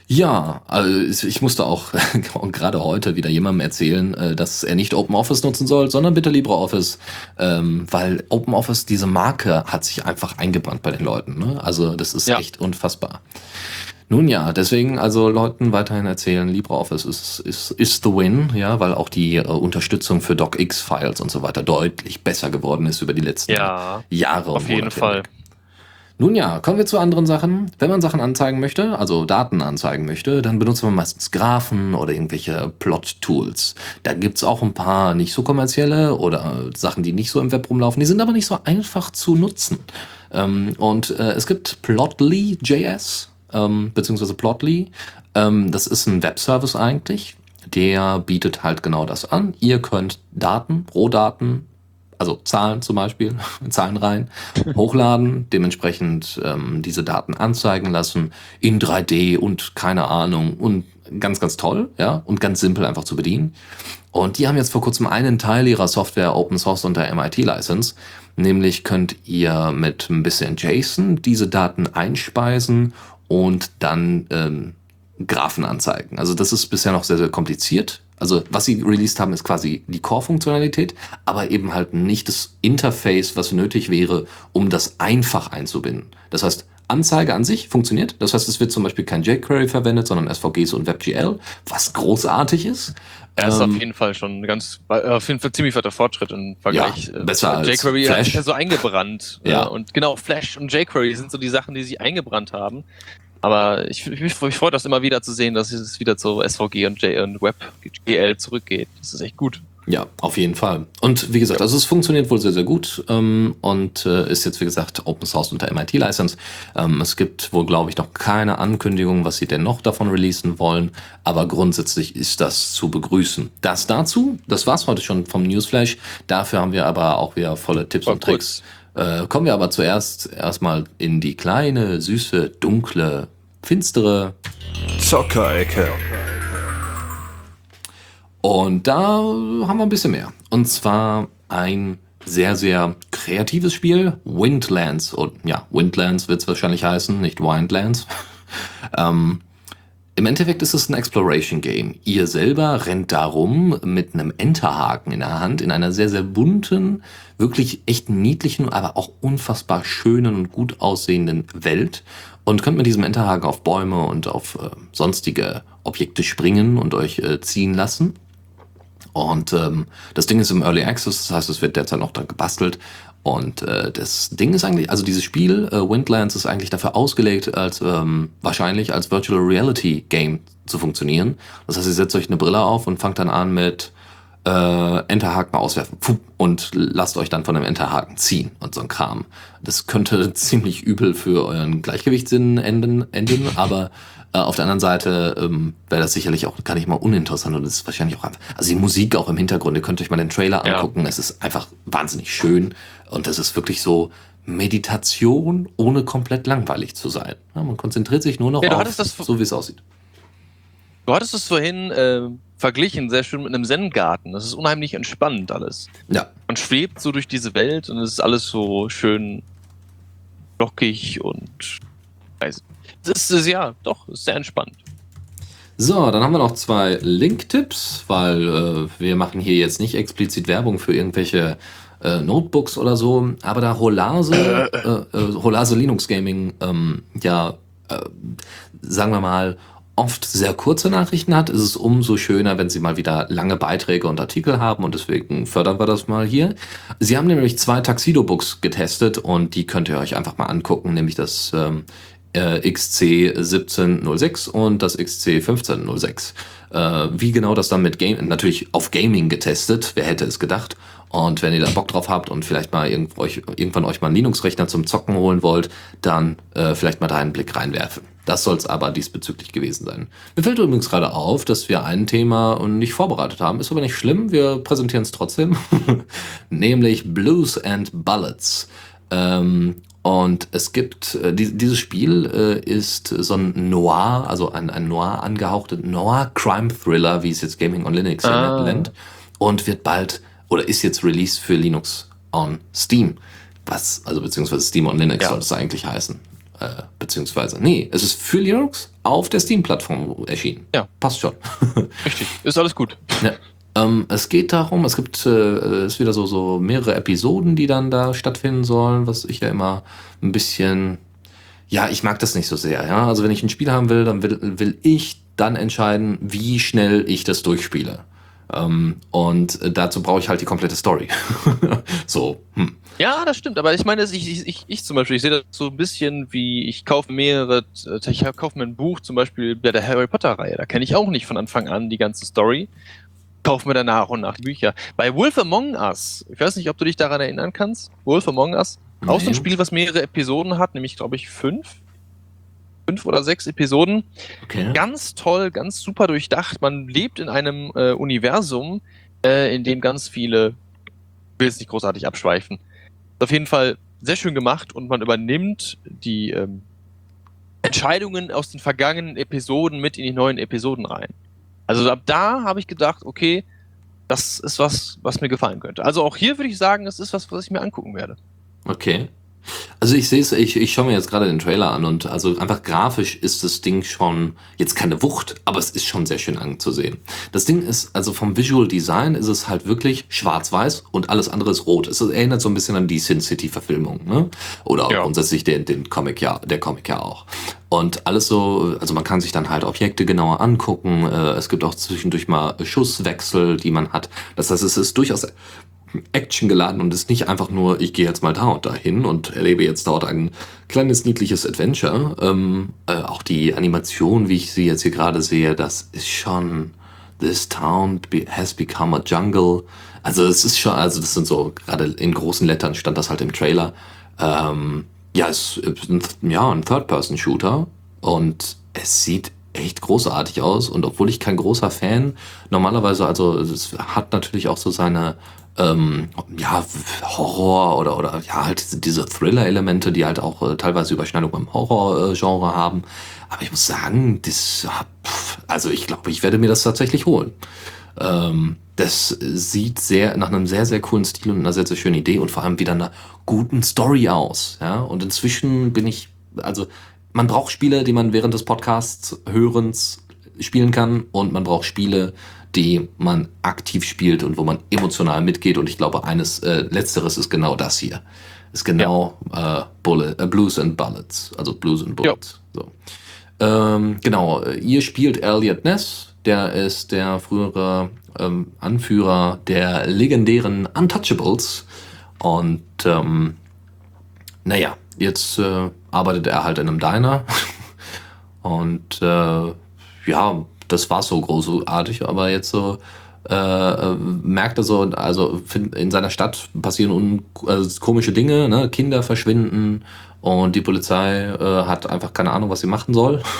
Ja, also ich musste auch gerade heute wieder jemandem erzählen, äh, dass er nicht OpenOffice nutzen soll, sondern bitte LibreOffice, ähm, weil OpenOffice, diese Marke hat sich einfach eingebrannt bei den Leuten. Ne? Also das ist Ja. echt unfassbar. Nun ja, deswegen also Leuten weiterhin erzählen, LibreOffice ist, ist, ist the win, ja, weil auch die äh, Unterstützung für DocX-Files und so weiter deutlich besser geworden ist über die letzten Ja, Jahre. auf jeden Monate Fall. Nun ja, kommen wir zu anderen Sachen. Wenn man Sachen anzeigen möchte, also Daten anzeigen möchte, dann benutzt man meistens Graphen oder irgendwelche Plot-Tools. Da gibt's auch ein paar nicht so kommerzielle oder Sachen, die nicht so im Web rumlaufen. Die sind aber nicht so einfach zu nutzen. Ähm, und äh, es gibt Plotly.js, ähm, beziehungsweise Plotly. Ähm, das ist ein Webservice eigentlich. Der bietet halt genau das an. Ihr könnt Daten, Rohdaten, also Zahlen zum Beispiel, Zahlen rein, hochladen, dementsprechend ähm, diese Daten anzeigen lassen in 3D und keine Ahnung und ganz, ganz toll, ja, und ganz simpel einfach zu bedienen. Und die haben jetzt vor kurzem einen Teil ihrer Software Open Source unter MIT License, nämlich könnt ihr mit ein bisschen JSON diese Daten einspeisen und dann ähm, Graphen anzeigen. Also das ist bisher noch sehr, sehr kompliziert. Also was sie released haben, ist quasi die Core-Funktionalität, aber eben halt nicht das Interface, was nötig wäre, um das einfach einzubinden. Das heißt, Anzeige an sich funktioniert. Das heißt, es wird zum Beispiel kein jQuery verwendet, sondern SVGs und WebGL, was großartig ist. Er ist Ähm, auf jeden Fall schon ganz, äh, auf jeden Fall ziemlich weiter Fortschritt im Vergleich. Ja, besser als jQuery hat Flash. sich ja so eingebrannt. Ja. Äh, und genau, Flash und jQuery sind so die Sachen, die sich eingebrannt haben. Aber ich, ich, mich freut das immer wieder zu sehen, dass es wieder zu SVG und, J und WebGL zurückgeht. Das ist echt gut. Ja, auf jeden Fall. Und wie gesagt, also es funktioniert wohl sehr, sehr gut ähm, und äh, ist jetzt, wie gesagt, Open Source unter MIT-License. Ähm, es gibt wohl, glaube ich, noch keine Ankündigung, was sie denn noch davon releasen wollen, aber grundsätzlich ist das zu begrüßen. Das dazu, das war's heute schon vom Newsflash. Dafür haben wir aber auch wieder volle Tipps Voll und Tricks. Äh, kommen wir aber zuerst erstmal in die kleine, süße, dunkle, finstere Zockerecke. Und da haben wir ein bisschen mehr. Und zwar ein sehr, sehr kreatives Spiel, Windlands. Und ja, Windlands wird es wahrscheinlich heißen, nicht Windlands. ähm, Im Endeffekt ist es ein Exploration Game. Ihr selber rennt darum mit einem Enterhaken in der Hand in einer sehr, sehr bunten, wirklich echt niedlichen, aber auch unfassbar schönen und gut aussehenden Welt und könnt mit diesem Enterhaken auf Bäume und auf äh, sonstige Objekte springen und euch äh, ziehen lassen. Und ähm, das Ding ist im Early Access, das heißt, es wird derzeit noch dran gebastelt. Und äh, das Ding ist eigentlich, also dieses Spiel, äh, Windlands, ist eigentlich dafür ausgelegt, als ähm, wahrscheinlich als Virtual Reality Game zu funktionieren. Das heißt, ihr setzt euch eine Brille auf und fangt dann an mit äh, Enterhaken auswerfen Puh, und lasst euch dann von dem Enterhaken ziehen und so ein Kram. Das könnte ziemlich übel für euren Gleichgewichtssinn enden, enden aber auf der anderen Seite ähm, wäre das sicherlich auch gar nicht mal uninteressant und es ist wahrscheinlich auch einfach, also die Musik auch im Hintergrund, ihr könnt euch mal den Trailer Ja. angucken, es ist einfach wahnsinnig schön und es ist wirklich so Meditation, ohne komplett langweilig zu sein. Ja, man konzentriert sich nur noch Ja, auf, so wie es aussieht. Du hattest es vorhin äh, verglichen, sehr schön mit einem Zen-Garten. Das ist unheimlich entspannt alles. Ja, Man schwebt so durch diese Welt und es ist alles so schön lockig und weiß. Das ist ja doch sehr entspannt. So, dann haben wir noch zwei Link-Tipps, weil äh, wir machen hier jetzt nicht explizit Werbung für irgendwelche äh, Notebooks oder so, aber da Holase, äh, äh, Holase Linux Gaming ähm, ja, äh, sagen wir mal, oft sehr kurze Nachrichten hat, ist es umso schöner, wenn sie mal wieder lange Beiträge und Artikel haben und deswegen fördern wir das mal hier. Sie haben nämlich zwei Taxido-Books getestet und die könnt ihr euch einfach mal angucken, nämlich das ähm, äh, XC1706 und das XC1506. Äh, wie genau das dann mit Game, natürlich auf Gaming getestet, wer hätte es gedacht. Und wenn ihr da Bock drauf habt und vielleicht mal irgendwo euch, irgendwann euch mal einen Linux-Rechner zum Zocken holen wollt, dann äh, vielleicht mal da einen Blick reinwerfen. Das soll es aber diesbezüglich gewesen sein. Mir fällt übrigens gerade auf, dass wir ein Thema nicht vorbereitet haben. Ist aber nicht schlimm, wir präsentieren es trotzdem. Nämlich Blues and Ballads. Ähm, und es gibt, äh, die, dieses Spiel äh, ist so ein Noir, also ein, ein Noir angehauchter Noir-Crime-Thriller, wie es jetzt Gaming on Linux Ah. nennt. Und wird bald, oder ist jetzt released für Linux on Steam. Was, also beziehungsweise Steam on Linux Ja. soll es eigentlich heißen. Äh, beziehungsweise, nee, es ist für Linux auf der Steam-Plattform erschienen. Ja. Passt schon. Richtig, ist alles gut. Ja. Ähm, es geht darum, es gibt äh, ist wieder so, so mehrere Episoden, die dann da stattfinden sollen, was ich ja immer ein bisschen, ja, ich mag das nicht so sehr. Ja? Also wenn ich ein Spiel haben will, dann will, will ich dann entscheiden, wie schnell ich das durchspiele. Ähm, und dazu brauche ich halt die komplette Story. so, hm. Ja, das stimmt, aber ich meine, ich, ich, ich, zum Beispiel, ich sehe das so ein bisschen wie, ich kaufe mehrere, ich kaufe mir ein Buch, zum Beispiel bei der Harry Potter-Reihe, da kenne ich auch nicht von Anfang an die ganze Story, kaufe mir dann nach und nach die Bücher. Bei Wolf Among Us, ich weiß nicht, ob du dich daran erinnern kannst, Wolf Among Us, auch so ein. Spiel, was mehrere Episoden hat, nämlich, glaube ich, fünf, fünf oder sechs Episoden, Okay. ganz toll, ganz super durchdacht. Man lebt in einem äh, Universum, äh, in dem ganz viele, ich will jetzt nicht großartig abschweifen, auf jeden Fall sehr schön gemacht und man übernimmt die ähm, Entscheidungen aus den vergangenen Episoden mit in die neuen Episoden rein. Also ab da habe ich gedacht, okay, das ist was, was mir gefallen könnte. Also auch hier würde ich sagen, es ist was, was ich mir angucken werde. Okay. Also ich sehe es, ich, ich schaue mir jetzt gerade den Trailer an und also einfach grafisch ist das Ding schon jetzt keine Wucht, aber es ist schon sehr schön anzusehen. Das Ding ist, also vom Visual Design ist es halt wirklich schwarz-weiß und alles andere ist rot. Es erinnert so ein bisschen an die Sin City Verfilmung, ne? Oder Ja. grundsätzlich den, den Comic ja, der Comic ja auch. Und alles so, also man kann sich dann halt Objekte genauer angucken. Äh, es gibt auch zwischendurch mal Schusswechsel, die man hat. Das heißt, es ist durchaus Action geladen und ist nicht einfach nur, ich gehe jetzt mal da und dahin und erlebe jetzt dort ein kleines niedliches Adventure. Ähm, äh, auch die Animation, wie ich sie jetzt hier gerade sehe, das ist schon This town has become a jungle. Also es ist schon, also das sind so, gerade in großen Lettern stand das halt im Trailer. Ähm, ja, es ist ein, ja, ein Third-Person-Shooter und es sieht echt großartig aus und obwohl ich kein großer Fan normalerweise, also es hat natürlich auch so seine ähm, ja, Horror oder, oder ja, halt diese- Thriller-Elemente, die halt auch äh, teilweise Überschneidung beim Horror-Genre haben. Aber ich muss sagen, das, also ich glaube, ich werde mir das tatsächlich holen. Ähm, das sieht sehr nach einem sehr, sehr coolen Stil und einer sehr, sehr schönen Idee und vor allem wieder einer guten Story aus. Ja? Und inzwischen bin ich, also man braucht Spiele, die man während des Podcasts hörens spielen kann und man braucht Spiele, die man aktiv spielt und wo man emotional mitgeht. Und ich glaube, eines äh, letzteres ist genau das hier. Ist genau äh, Bullet, äh, Blues and Bullets, also Blues and Bullets. So. Ähm, genau, ihr spielt Elliot Ness, der ist der frühere ähm, Anführer der legendären Untouchables. Und ähm, naja, jetzt äh, arbeitet er halt in einem Diner. Und äh, ja, das war so großartig, aber jetzt so äh, äh, merkt er so, also in seiner Stadt passieren un also komische Dinge, ne? Kinder verschwinden und die Polizei äh, hat einfach keine Ahnung, was sie machen soll.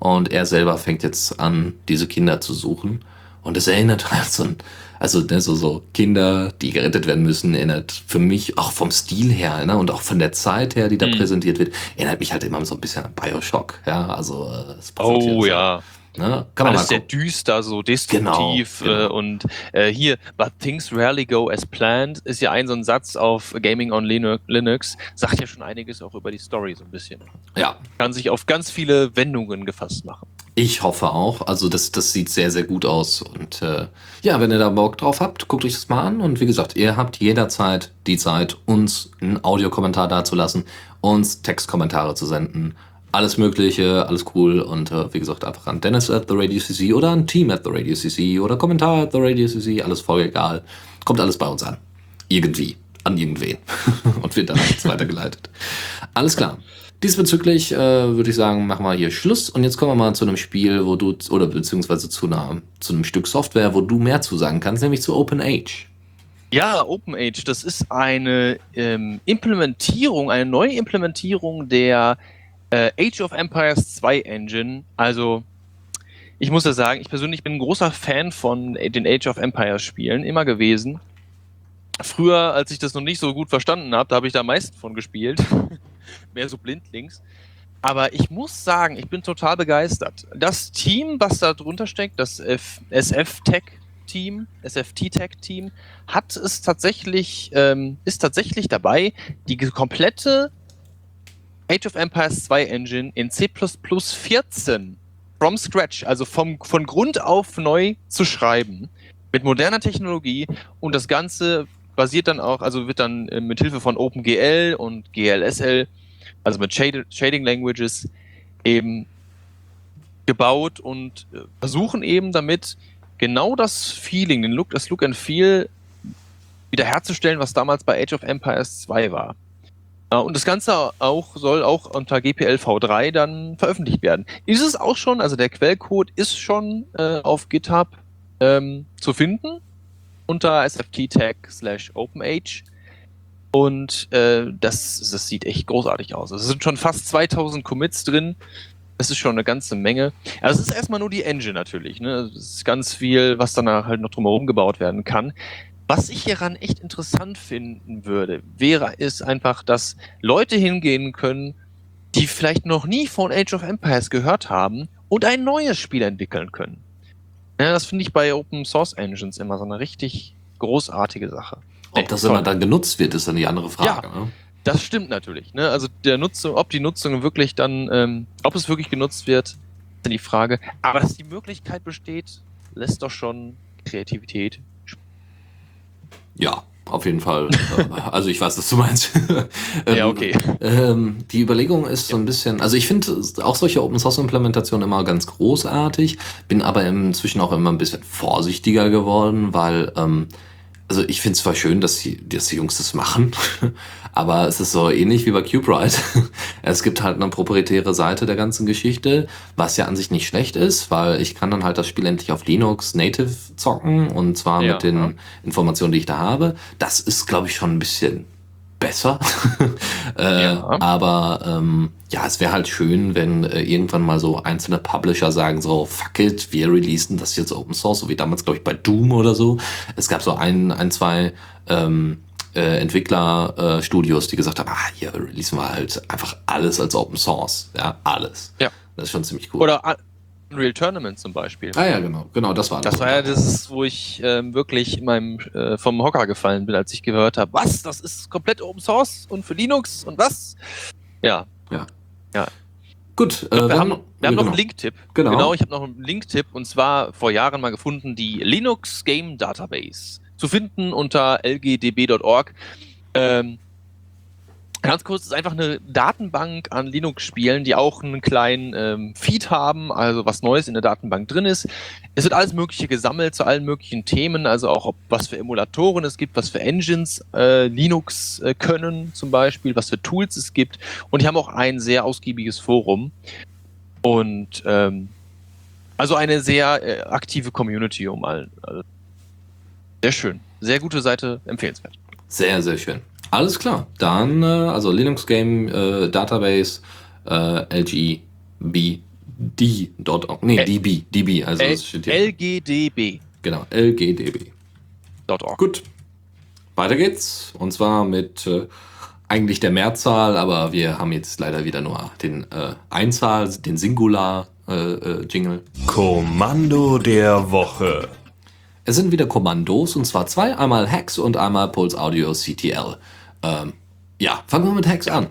Und er selber fängt jetzt an, diese Kinder zu suchen. Und es erinnert halt so ein, also ne, so, so Kinder, die gerettet werden müssen, erinnert für mich auch vom Stil her ne, und auch von der Zeit her, die da Mhm. präsentiert wird, erinnert mich halt immer so ein bisschen an Bioshock. Ja, also äh, es Oh so, ja. Ne? Kann Alles sehr düster, so destruktiv Genau, genau. Äh, und äh, hier, but things rarely go as planned, ist ja ein so ein Satz auf Gaming on Linu- Linux, sagt ja schon einiges auch über die Story so ein bisschen. Ja, Kann sich auf ganz viele Wendungen gefasst machen. ich hoffe auch. Also das, das sieht sehr, sehr gut aus. Und äh, ja, wenn ihr da Bock drauf habt, guckt euch das mal an. Und wie gesagt, ihr habt jederzeit die Zeit, uns einen Audiokommentar dazulassen, uns Textkommentare zu senden. Alles Mögliche, alles cool. Und äh, wie gesagt, einfach an Dennis at the Radio CC oder an Team at the Radio CC oder Kommentar at the Radio CC. Alles voll egal. Kommt alles bei uns an. Irgendwie. An irgendwen. und wird dann weitergeleitet. Alles klar. Diesbezüglich äh, würde ich sagen, machen wir hier Schluss. Und jetzt kommen wir mal zu einem Spiel, wo du, oder beziehungsweise zu, einer, zu einem Stück Software, wo du mehr zu sagen kannst, nämlich zu Open Age. Ja, OpenAge, das ist eine ähm, Implementierung, eine neue Implementierung der äh, Age of Empires 2 Engine. Also, ich muss ja sagen, ich persönlich bin ein großer Fan von den Age of Empires Spielen, immer gewesen. Früher, als ich das noch nicht so gut verstanden habe, da habe ich da am meisten von gespielt. Mehr so blindlings. Aber ich muss sagen, ich bin total begeistert. Das Team, was da drunter steckt, das F SF Tech Team, SFT Tech Team, hat es tatsächlich, ähm, ist tatsächlich dabei, die komplette Age of Empires 2 Engine in C++ 14 from scratch, also vom, von Grund auf neu zu schreiben, mit moderner Technologie und das Ganze basiert dann auch, also wird dann äh, mit Hilfe von OpenGL und GLSL, also mit Shaded, Shading Languages, eben gebaut und äh, versuchen eben damit genau das Feeling, den Look, das Look and Feel wiederherzustellen, was damals bei Age of Empires 2 war. Äh, Und das Ganze auch soll auch unter GPL V3 dann veröffentlicht werden. Ist es auch schon, also der Quellcode ist schon äh, auf GitHub ähm, zu finden unter sft-tag slash openage. Und äh, das, das sieht echt großartig aus. Es sind schon fast 2000 Commits drin. Das ist schon eine ganze Menge. Also es ist erstmal nur die Engine natürlich. Ne? Es ist ganz viel, was danach halt noch drumherum gebaut werden kann. Was ich hieran echt interessant finden würde, wäre, ist einfach, dass Leute hingehen können, die vielleicht noch nie von Age of Empires gehört haben und ein neues Spiel entwickeln können. Ja, das finde ich bei Open Source Engines immer so eine richtig großartige Sache. Ob das Toll. immer dann genutzt wird, ist dann die andere Frage. Ne? Das stimmt natürlich. Ne? Also der Nutzung, ob die Nutzung wirklich dann, ähm, ob es wirklich genutzt wird, ist dann die Frage. Aber dass die Möglichkeit besteht, lässt doch schon Kreativität. Ja, auf jeden Fall. Also ich weiß, was du meinst. Ja, Ähm, okay. Ähm, die Überlegung ist so ein bisschen, also ich finde auch solche Open Source Implementationen immer ganz großartig, bin aber inzwischen auch immer ein bisschen vorsichtiger geworden, weil, ähm, also ich finde es zwar schön, dass die, dass die Jungs das machen, aber es ist so ähnlich wie bei CubeRite. Es gibt halt eine proprietäre Seite der ganzen Geschichte, was ja an sich nicht schlecht ist, weil ich kann dann halt das Spiel endlich auf Linux Native zocken und zwar Ja, mit den ja. Informationen, die ich da habe. Das ist, glaube ich, schon ein bisschen besser. äh, Ja. Aber ähm, ja, es wäre halt schön, wenn äh, irgendwann mal so einzelne Publisher sagen so, fuck it, wir releasen das jetzt Open Source, so wie damals, glaube ich, bei Doom oder so. Es gab so ein, ein zwei ähm, äh, Entwickler-Studios, Studios, die gesagt haben, ah, hier releasen wir halt einfach alles als Open Source. Ja, alles. Ja. Das ist schon ziemlich cool. Oder Unreal Tournament zum Beispiel. ah ja, genau, genau, das war Das war ja das, wo ich ähm, wirklich in meinem, äh, vom Hocker gefallen bin, als ich gehört habe, was, das ist komplett Open Source und für Linux und was? Ja, Gut, äh, wir, haben, wir haben ja, noch genau. einen Link-Tipp. Genau. ich habe noch einen Link-Tipp und zwar vor Jahren mal gefunden, die Linux Game Database. Zu finden unter lgdb.org. Ähm, ganz kurz, ist einfach eine Datenbank an Linux-Spielen, die auch einen kleinen ähm, Feed haben, also was Neues in der Datenbank drin ist. Es wird alles Mögliche gesammelt zu allen möglichen Themen, also auch ob, was für Emulatoren es gibt, was für Engines äh, Linux äh, können zum Beispiel, was für Tools es gibt. Und die haben auch ein sehr ausgiebiges Forum. Und ähm, also eine sehr äh, aktive Community um allen. Also, sehr schön. Sehr gute Seite, empfehlenswert. Sehr, sehr schön. Alles klar. Dann, äh, also Linux Game äh, Database äh, lgbd.org. Nee, L- db, db, also L das steht hier. lgdb.org. genau, lgdb. Gut. Weiter geht's. Und zwar mit äh, eigentlich der Mehrzahl, aber wir haben jetzt leider wieder nur den äh, Einzahl, den Singular äh, äh, Jingle. Kommando der Woche. Es sind wieder Kommandos und zwar zwei, einmal Hex und einmal Pulse Audio CTL. Ähm, ja, fangen wir mit Hex an.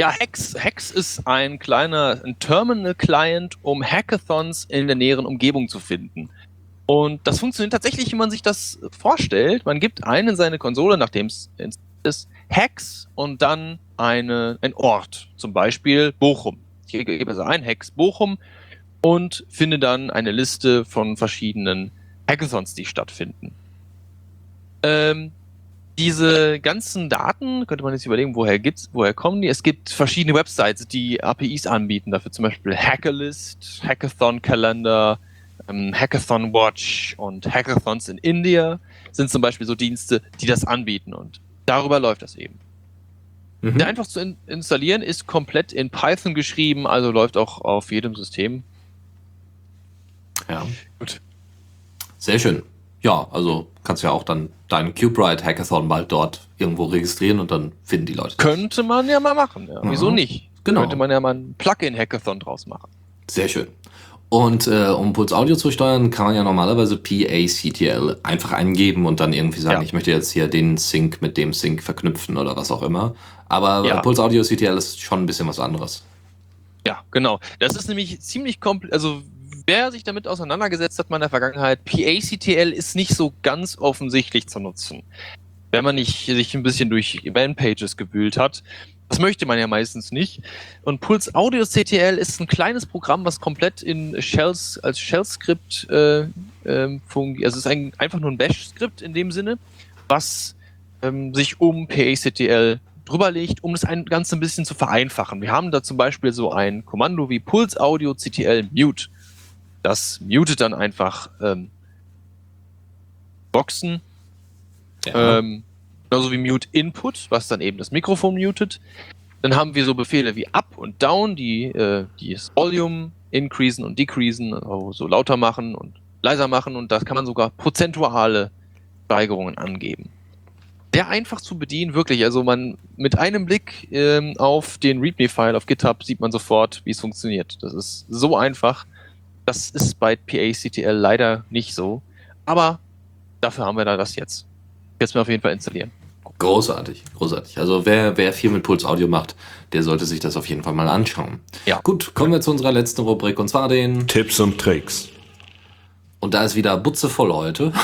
Ja, Hex, Hex ist ein kleiner ein Terminal-Client, um Hackathons in der näheren Umgebung zu finden. Und das funktioniert tatsächlich, wie man sich das vorstellt. Man gibt ein in seine Konsole, nachdem es ist, Hex und dann eine, ein Ort, zum Beispiel Bochum. Ich gebe also ein Hex Bochum und finde dann eine Liste von verschiedenen Hackathons, die stattfinden. Ähm, diese ganzen Daten, könnte man jetzt überlegen, woher gibt's, woher kommen die? Es gibt verschiedene Websites, die APIs anbieten, dafür zum Beispiel Hackerlist, Hackathon Calendar, ähm, Hackathon Watch und Hackathons in India sind zum Beispiel so Dienste, die das anbieten und darüber läuft das eben. Mhm. Der einfach zu in installieren ist komplett in Python geschrieben, also läuft auch auf jedem System. Ja. Gut. Sehr schön. Ja, also kannst ja auch dann deinen CubeRite Hackathon bald dort irgendwo registrieren und dann finden die Leute. das. Könnte man ja mal machen, ja. Wieso Mhm. nicht? Genau. Könnte man ja mal ein Plugin-Hackathon draus machen. Sehr schön. Und äh, um Puls Audio zu steuern, kann man ja normalerweise PACTL einfach eingeben und dann irgendwie sagen, Ja. ich möchte jetzt hier den Sync mit dem Sync verknüpfen oder was auch immer. Aber Ja. Puls Audio CTL ist schon ein bisschen was anderes. Ja, genau. Das ist nämlich ziemlich komplex. Also, wer sich damit auseinandergesetzt hat mal in der Vergangenheit, PACTL ist nicht so ganz offensichtlich zu nutzen. Wenn man nicht sich ein bisschen durch Event-Pages gewühlt hat. Das möchte man ja meistens nicht. Und Pulse Audio CTL ist ein kleines Programm, was komplett in Shells, als Shell-Skript äh, ähm, fungiert. Also, es ist ein, einfach nur ein Bash-Skript in dem Sinne, was ähm, sich um PACTL drüber legt, um das ein, Ganze ein bisschen zu vereinfachen. Wir haben da zum Beispiel so ein Kommando wie Pulse Audio CTL Mute. Das mutet dann einfach ähm, Boxen, ähm, genauso wie Mute Input, was dann eben das Mikrofon mutet. Dann haben wir so Befehle wie Up und Down, die, äh, die das Volume increasen und decreasen, also so lauter machen und leiser machen und da kann man sogar prozentuale Steigerungen angeben. Sehr einfach zu bedienen, wirklich. Also man mit einem Blick ähm, auf den README-File auf GitHub sieht man sofort, wie es funktioniert. Das ist so einfach. Das ist bei PACTL leider nicht so. Aber dafür haben wir da das jetzt. Jetzt mir auf jeden Fall installieren. Großartig, großartig. Also wer, wer viel mit Puls Audio macht, der sollte sich das auf jeden Fall mal anschauen. Ja. Gut, kommen wir zu unserer letzten Rubrik und zwar den. Tipps und Tricks. Und da ist wieder Butze voll heute.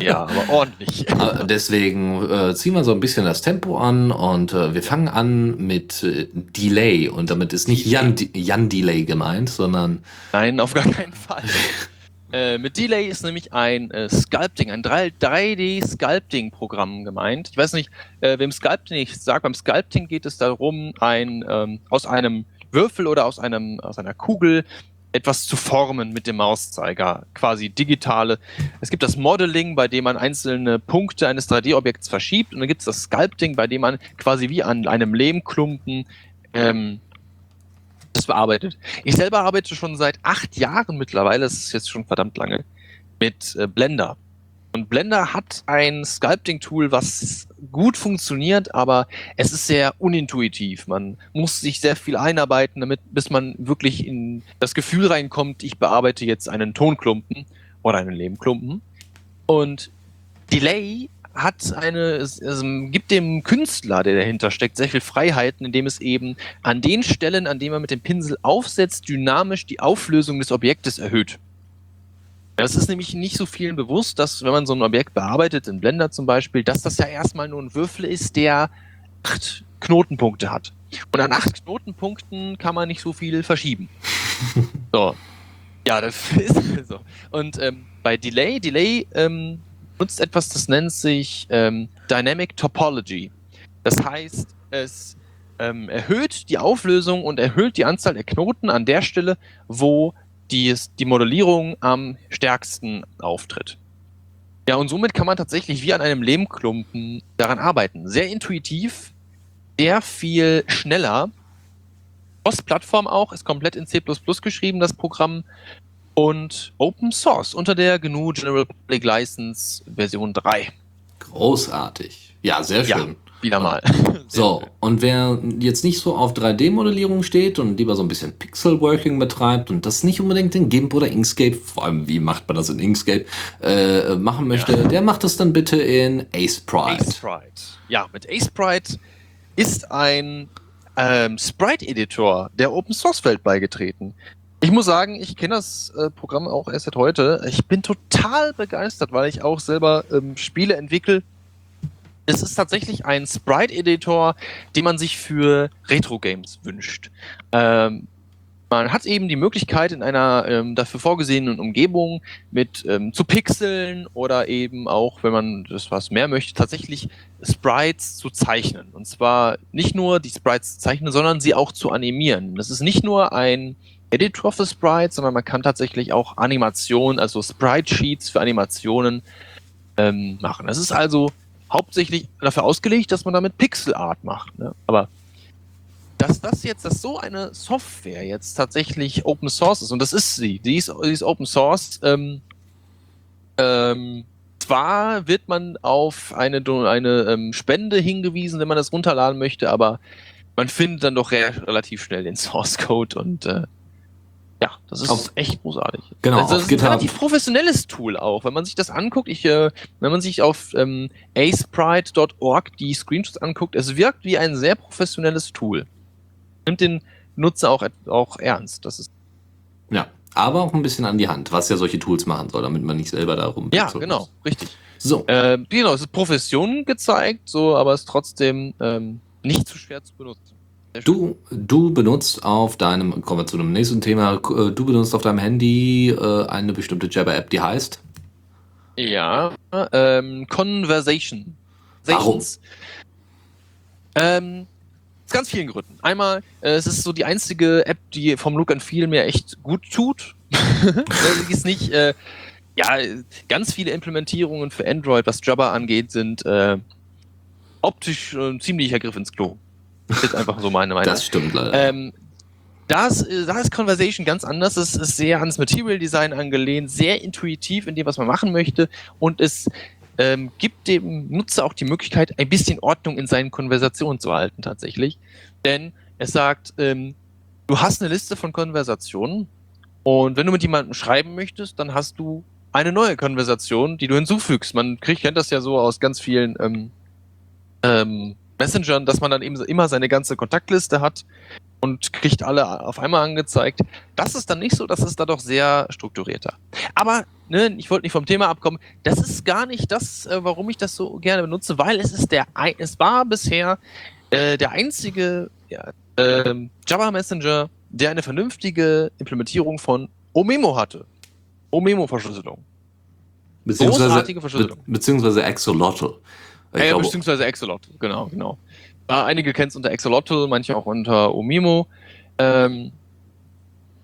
Ja, aber ordentlich. Äh, Deswegen äh, ziehen wir so ein bisschen das Tempo an und äh, wir fangen an mit äh, Delay. Und damit ist nicht Jan, Jan Delay gemeint, sondern Nein, auf gar keinen Fall. äh, mit Delay ist nämlich ein äh, Sculpting, ein 3- 3D-Sculpting-Programm gemeint. Ich weiß nicht, äh, wem Sculpting nicht sagt. Beim Sculpting geht es darum, ein, ähm, aus einem Würfel oder aus, einem, aus einer Kugel etwas zu formen mit dem Mauszeiger, quasi digitale. Es gibt das Modeling, bei dem man einzelne Punkte eines 3D-Objekts verschiebt und dann gibt es das Sculpting, bei dem man quasi wie an einem Lehmklumpen ähm, das bearbeitet. Ich selber arbeite schon seit acht Jahren mittlerweile, das ist jetzt schon verdammt lange, mit äh, Blender. Und Blender hat ein Sculpting-Tool, was gut funktioniert, aber es ist sehr unintuitiv. Man muss sich sehr viel einarbeiten, damit, bis man wirklich in das Gefühl reinkommt, ich bearbeite jetzt einen Tonklumpen oder einen Lehmklumpen. Und Delay hat eine, es gibt dem Künstler, der dahinter steckt, sehr viel Freiheiten, indem es eben an den Stellen, an denen man mit dem Pinsel aufsetzt, dynamisch die Auflösung des Objektes erhöht. Das ist nämlich nicht so vielen bewusst, dass wenn man so ein Objekt bearbeitet, in Blender zum Beispiel, dass das ja erstmal nur ein Würfel ist, der acht Knotenpunkte hat. Und an acht Knotenpunkten kann man nicht so viel verschieben. so. Ja, das ist so. Und ähm, bei Delay, Delay ähm, nutzt etwas, das nennt sich ähm, Dynamic Topology. Das heißt, es ähm, erhöht die Auflösung und erhöht die Anzahl der Knoten an der Stelle, wo die, die Modellierung am stärksten auftritt. Ja, und somit kann man tatsächlich wie an einem Lehmklumpen daran arbeiten. Sehr intuitiv, sehr viel schneller. Cross-Plattform auch, ist komplett in C++ geschrieben, das Programm. Und Open Source unter der GNU General Public License Version 3. großartig. Ja, sehr Ja. schön. Wieder mal. So, und wer jetzt nicht so auf 3D-Modellierung steht und lieber so ein bisschen Pixel-Working betreibt und das nicht unbedingt in GIMP oder Inkscape, vor allem wie macht man das in Inkscape, äh, machen möchte, der macht das dann bitte in AcePrite. Sprite. Ja, mit Sprite ist ein ähm, Sprite-Editor der Open Source Welt beigetreten. Ich muss sagen, ich kenne das äh, Programm auch erst seit heute. Ich bin total begeistert, weil ich auch selber ähm, Spiele entwickle. Es ist tatsächlich ein Sprite-Editor, den man sich für Retro-Games wünscht. Ähm, man hat eben die Möglichkeit, in einer ähm, dafür vorgesehenen Umgebung mit ähm, zu pixeln oder eben auch, wenn man das was mehr möchte, tatsächlich Sprites zu zeichnen. Und zwar nicht nur die Sprites zu zeichnen, sondern sie auch zu animieren. Das ist nicht nur ein Editor für Sprites, sondern man kann tatsächlich auch Animationen, also Sprite-Sheets für Animationen ähm, machen. Das ist also hauptsächlich dafür ausgelegt, dass man damit Pixel-Art macht. Ne? Aber dass das jetzt, dass so eine Software jetzt tatsächlich Open Source ist, und das ist sie, die ist, die ist Open Source, ähm, ähm, zwar wird man auf eine, eine ähm, Spende hingewiesen, wenn man das runterladen möchte, aber man findet dann doch re relativ schnell den Source Code und äh, ja, das ist Auf- echt großartig. Genau, also, das ist ein relativ professionelles Tool auch. Wenn man sich das anguckt, ich, äh, wenn man sich auf ähm, aceprite.org die Screenshots anguckt, es wirkt wie ein sehr professionelles Tool. Nimmt den Nutzer auch, auch ernst. Das ist Ja, aber auch ein bisschen an die Hand, was ja solche Tools machen soll, damit man nicht selber da rum. ja, genau, richtig. So, Äh, genau, es ist Profession gezeigt, so, aber es ist trotzdem ähm, nicht zu schwer zu benutzen. Du, du benutzt auf deinem, kommen wir zu einem nächsten Thema, äh, du benutzt auf deinem Handy äh, eine bestimmte Jabber-App, die heißt Ja, ähm, Conversation. Warum? Ähm, aus ganz vielen Gründen. Einmal, äh, es ist so die einzige App, die vom Look and Feel mir echt gut tut. Sie ist nicht, äh, ja, ganz viele Implementierungen für Android, was Jabber angeht, sind äh, optisch äh, ein ziemlicher Griff ins Klo. Das ist einfach so meine Meinung. Das stimmt leider. Ähm, das, da ist Conversation ganz anders. Es ist sehr ans Material Design angelehnt, sehr intuitiv in dem, was man machen möchte. Und es ähm, gibt dem Nutzer auch die Möglichkeit, ein bisschen Ordnung in seinen Konversationen zu halten, tatsächlich. Denn es sagt, ähm, du hast eine Liste von Konversationen und wenn du mit jemandem schreiben möchtest, dann hast du eine neue Konversation, die du hinzufügst. Man kriegt, kennt das ja so aus ganz vielen ähm, ähm, Messengern, dass man dann eben immer seine ganze Kontaktliste hat und kriegt alle auf einmal angezeigt. Das ist dann nicht so, das ist da doch sehr strukturierter. Aber ne, ich wollte nicht vom Thema abkommen. Das ist gar nicht das, äh, warum ich das so gerne benutze, weil es ist der, es war bisher äh, der einzige ja, äh, Java Messenger, der eine vernünftige Implementierung von Omemo hatte. Omemo-Verschlüsselung. Beziehungsweise, Verschlüsselung. Be beziehungsweise Axolotl. Äh, glaube, beziehungsweise Axolotl, genau, genau. Einige kennen es unter Axolotl, manche auch unter Omimo. Ähm,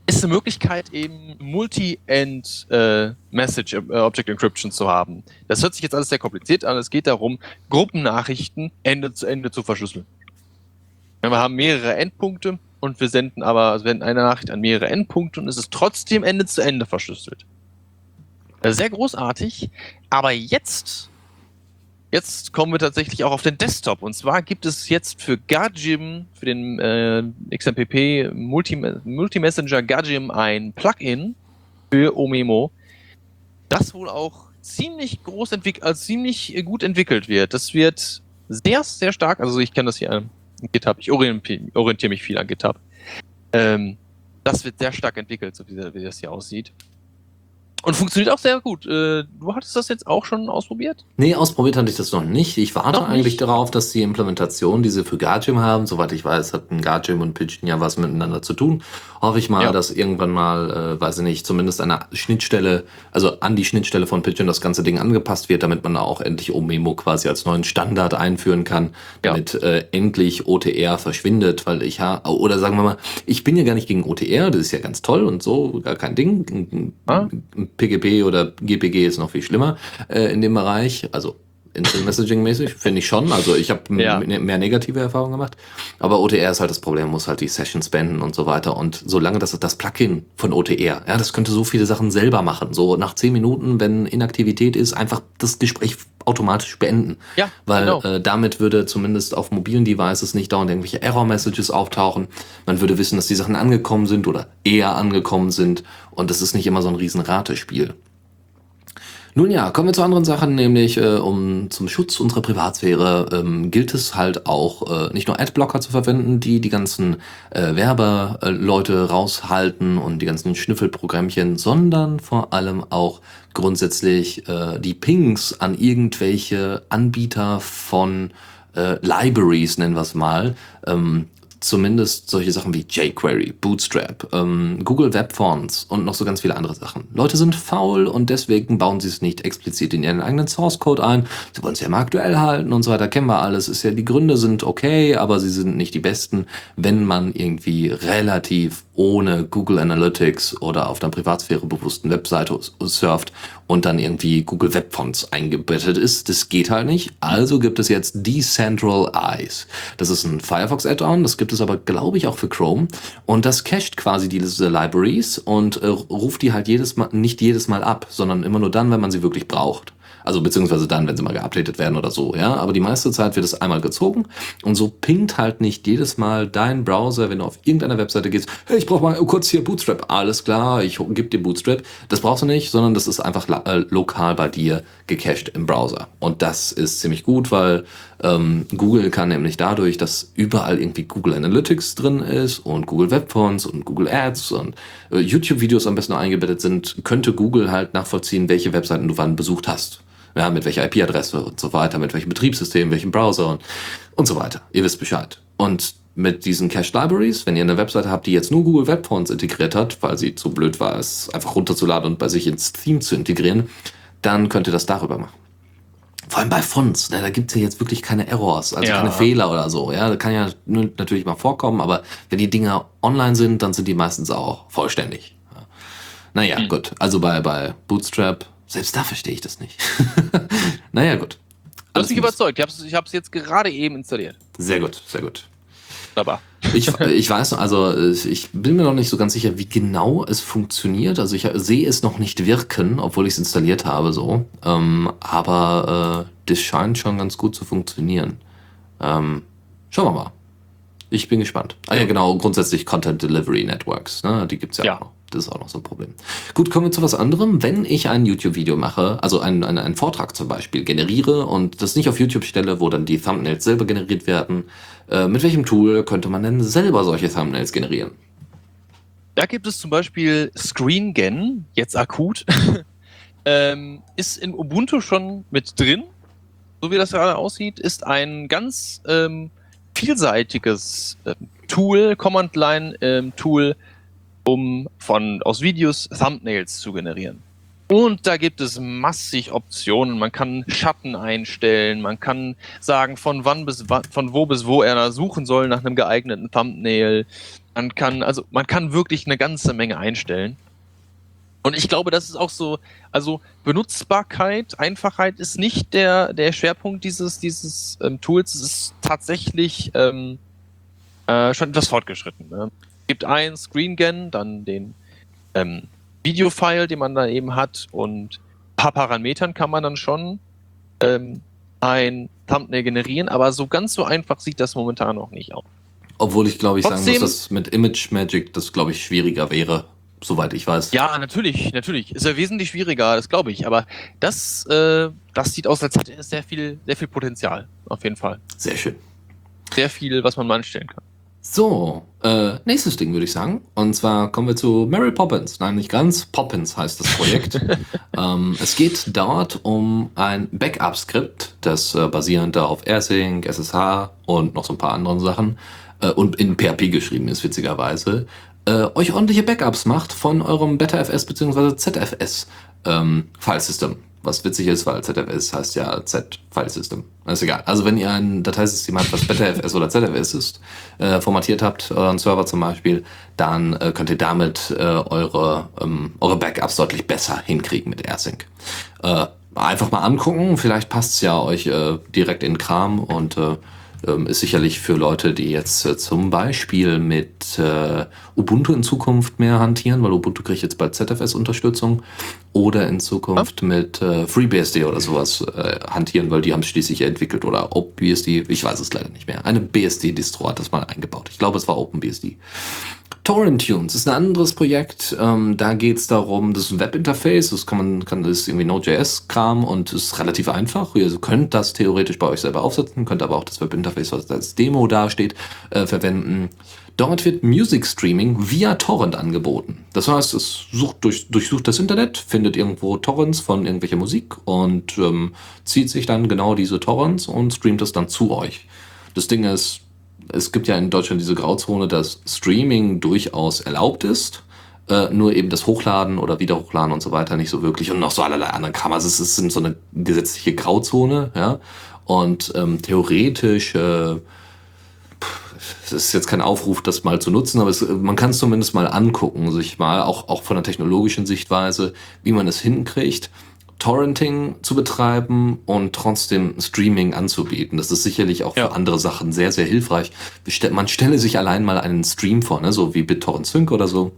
ist eine Möglichkeit, eben Multi-End äh, Message äh, Object Encryption zu haben. Das hört sich jetzt alles sehr kompliziert an. Es geht darum, Gruppennachrichten Ende zu Ende zu verschlüsseln. Wir haben mehrere Endpunkte und wir senden aber, also senden eine Nachricht an mehrere Endpunkte und es ist trotzdem Ende zu Ende verschlüsselt. Sehr großartig. Aber jetzt, jetzt kommen wir tatsächlich auch auf den Desktop. Und zwar gibt es jetzt für Gajim, für den äh, XMPP Multi Multi-Messenger Gajim ein Plugin für Omemo, das wohl auch ziemlich groß entwickelt, also ziemlich gut entwickelt wird. Das wird sehr, sehr stark, also ich kenne das hier an GitHub, ich orientiere, orientiere mich viel an GitHub. Ähm, das wird sehr stark entwickelt, so wie, wie das hier aussieht. Und funktioniert auch sehr gut. Äh, du hattest das jetzt auch schon ausprobiert? Nee, ausprobiert hatte ich das noch nicht. Ich warte noch eigentlich nicht? darauf, dass die Implementation, die sie für Gargim haben, soweit ich weiß, hatten Gargim und Pigeon ja was miteinander zu tun. Hoffe ich mal, ja. dass irgendwann mal, äh, weiß ich nicht, zumindest eine Schnittstelle, also an die Schnittstelle von Pigeon das ganze Ding angepasst wird, damit man auch endlich OMemo quasi als neuen Standard einführen kann, damit ja. äh, endlich OTR verschwindet, weil ich ha oder sagen wir mal, ich bin ja gar nicht gegen OTR, das ist ja ganz toll und so, gar kein Ding. Ah? PGP oder GPG ist noch viel schlimmer äh, in dem Bereich. Also Instant Messaging mäßig, finde ich schon. Also ich habe ja. mehr negative Erfahrungen gemacht. Aber OTR ist halt das Problem, muss halt die Sessions beenden und so weiter. Und solange das das Plugin von OTR, ja, das könnte so viele Sachen selber machen. So nach zehn Minuten, wenn Inaktivität ist, einfach das Gespräch automatisch beenden. Ja, Weil genau. äh, damit würde zumindest auf mobilen Devices nicht dauernd irgendwelche Error-Messages auftauchen. Man würde wissen, dass die Sachen angekommen sind oder eher angekommen sind. Und das ist nicht immer so ein riesen Ratespiel. Nun ja, kommen wir zu anderen Sachen, nämlich äh, um zum Schutz unserer Privatsphäre ähm, gilt es halt auch äh, nicht nur Adblocker zu verwenden, die die ganzen äh, Werbeleute raushalten und die ganzen Schnüffelprogrammchen, sondern vor allem auch grundsätzlich äh, die Pings an irgendwelche Anbieter von äh, Libraries, nennen wir es mal, ähm, zumindest solche Sachen wie jQuery, Bootstrap, ähm, Google Web Fonts und noch so ganz viele andere Sachen. Leute sind faul und deswegen bauen sie es nicht explizit in ihren eigenen Source Code ein. Sie wollen es ja immer aktuell halten und so weiter, kennen wir alles. Ist ja, die Gründe sind okay, aber sie sind nicht die besten, wenn man irgendwie relativ ohne Google Analytics oder auf einer Privatsphäre bewussten Webseite surft und dann irgendwie Google Web Fonts eingebettet ist. Das geht halt nicht. Also gibt es jetzt Decentral Eyes. Das ist ein Firefox Add-on, das gibt es aber, glaube ich, auch für Chrome. Und das cached quasi diese Libraries und äh, ruft die halt jedes Mal, nicht jedes Mal ab, sondern immer nur dann, wenn man sie wirklich braucht. Also beziehungsweise dann, wenn sie mal geupdatet werden oder so, ja. Aber die meiste Zeit wird es einmal gezogen und so pingt halt nicht jedes Mal dein Browser, wenn du auf irgendeiner Webseite gehst, hey, ich brauche mal kurz hier Bootstrap. Alles klar, ich gebe dir Bootstrap. Das brauchst du nicht, sondern das ist einfach äh, lokal bei dir gecached im Browser. Und das ist ziemlich gut, weil ähm, Google kann nämlich dadurch, dass überall irgendwie Google Analytics drin ist und Google Web Fonts und Google Ads und äh, YouTube-Videos am besten eingebettet sind, könnte Google halt nachvollziehen, welche Webseiten du wann besucht hast ja, mit welcher IP-Adresse und so weiter, mit welchem Betriebssystem, welchem Browser und, und so weiter. Ihr wisst Bescheid. Und mit diesen Cache Libraries, wenn ihr eine Webseite habt, die jetzt nur Google Web Fonts integriert hat, weil sie zu blöd war, es einfach runterzuladen und bei sich ins Theme zu integrieren, dann könnt ihr das darüber machen. Vor allem bei Fonts, ne, da gibt's ja jetzt wirklich keine Errors, also ja. keine Fehler oder so. Ja, das kann ja natürlich mal vorkommen, aber wenn die Dinger online sind, dann sind die meistens auch vollständig. Ja. Naja, mhm. gut. Also bei, bei Bootstrap selbst da verstehe ich das nicht. naja, gut. Du hast mich überzeugt. Ich habe es jetzt gerade eben installiert. Sehr gut, sehr gut. Aber. ich, ich weiß, also ich bin mir noch nicht so ganz sicher, wie genau es funktioniert. Also ich sehe es noch nicht wirken, obwohl ich es installiert habe, so. Ähm, aber äh, das scheint schon ganz gut zu funktionieren. Ähm, schauen wir mal. Ich bin gespannt. Ah ja, genau, grundsätzlich Content Delivery Networks, ne? Die gibt's ja, ja. auch noch. Das ist auch noch so ein Problem. Gut, kommen wir zu was anderem. Wenn ich ein YouTube-Video mache, also einen, einen, einen Vortrag zum Beispiel generiere und das nicht auf YouTube stelle, wo dann die Thumbnails selber generiert werden, äh, mit welchem Tool könnte man denn selber solche Thumbnails generieren? Da gibt es zum Beispiel ScreenGen, jetzt akut. ähm, ist in Ubuntu schon mit drin. So wie das gerade aussieht, ist ein ganz ähm, vielseitiges äh, Tool, Command-Line-Tool, ähm, um von aus Videos Thumbnails zu generieren. Und da gibt es massig Optionen. Man kann Schatten einstellen, man kann sagen, von wann bis von wo bis wo er suchen soll nach einem geeigneten Thumbnail. Man kann, also man kann wirklich eine ganze Menge einstellen. Und ich glaube, das ist auch so, also Benutzbarkeit, Einfachheit ist nicht der, der Schwerpunkt dieses, dieses ähm, Tools. Es ist tatsächlich ähm, äh, schon etwas fortgeschritten. Ne? Es gibt ein ScreenGen, dann den ähm, Videofile, den man da eben hat und ein paar Parametern kann man dann schon ähm, ein Thumbnail generieren, aber so ganz so einfach sieht das momentan noch nicht aus. Obwohl ich glaube ich Trotzdem, sagen muss, dass mit Image Magic das glaube ich schwieriger wäre, soweit ich weiß. Ja, natürlich, natürlich. Ist ja wesentlich schwieriger, das glaube ich. Aber das, äh, das sieht aus, als hätte es sehr viel, sehr viel Potenzial. Auf jeden Fall. Sehr schön. Sehr viel, was man mal anstellen kann. So, äh, nächstes Ding würde ich sagen. Und zwar kommen wir zu Mary Poppins. Nein, nicht ganz. Poppins heißt das Projekt. ähm, es geht dort um ein Backup-Skript, das äh, basierend auf AirSync, SSH und noch so ein paar anderen Sachen äh, und in PHP geschrieben ist, witzigerweise, äh, euch ordentliche Backups macht von eurem BetaFS bzw. ZFS ähm, Filesystem. Was witzig ist, weil ZFS heißt ja Z-File-System. Ist egal. Also wenn ihr ein Dateisystem habt, was BetaFS oder ZFS ist, äh, formatiert habt, euren Server zum Beispiel, dann äh, könnt ihr damit äh, eure, ähm, eure Backups deutlich besser hinkriegen mit AirSync. Äh, einfach mal angucken, vielleicht passt's ja euch äh, direkt in Kram und äh, ähm, ist sicherlich für Leute, die jetzt äh, zum Beispiel mit äh, Ubuntu in Zukunft mehr hantieren, weil Ubuntu kriegt jetzt bald ZFS-Unterstützung oder in Zukunft mit äh, FreeBSD oder sowas äh, hantieren, weil die haben es schließlich entwickelt oder OpenBSD, ich weiß es leider nicht mehr. Eine BSD-Distro hat das mal eingebaut. Ich glaube, es war OpenBSD. Torrent Tunes ist ein anderes Projekt. Ähm, da geht es darum, das ist ein Webinterface, das kann man, kann das ist irgendwie Node.js-Kram und ist relativ einfach. Ihr könnt das theoretisch bei euch selber aufsetzen, könnt aber auch das Webinterface, was als Demo dasteht, äh, verwenden. Dort wird Music Streaming via Torrent angeboten. Das heißt, es sucht durch, durchsucht das Internet, findet irgendwo Torrents von irgendwelcher Musik und ähm, zieht sich dann genau diese Torrents und streamt es dann zu euch. Das Ding ist, es gibt ja in Deutschland diese Grauzone, dass Streaming durchaus erlaubt ist. Äh, nur eben das Hochladen oder Wiederhochladen und so weiter nicht so wirklich und noch so allerlei anderen Kram. Also es ist so eine gesetzliche Grauzone, ja. Und ähm, theoretisch, äh, es ist jetzt kein Aufruf, das mal zu nutzen, aber es, man kann es zumindest mal angucken, sich mal, auch, auch von der technologischen Sichtweise, wie man es hinkriegt. Torrenting zu betreiben und trotzdem Streaming anzubieten. Das ist sicherlich auch für andere Sachen sehr, sehr hilfreich. Man stelle sich allein mal einen Stream vor, ne? so wie BitTorrent Sync oder so.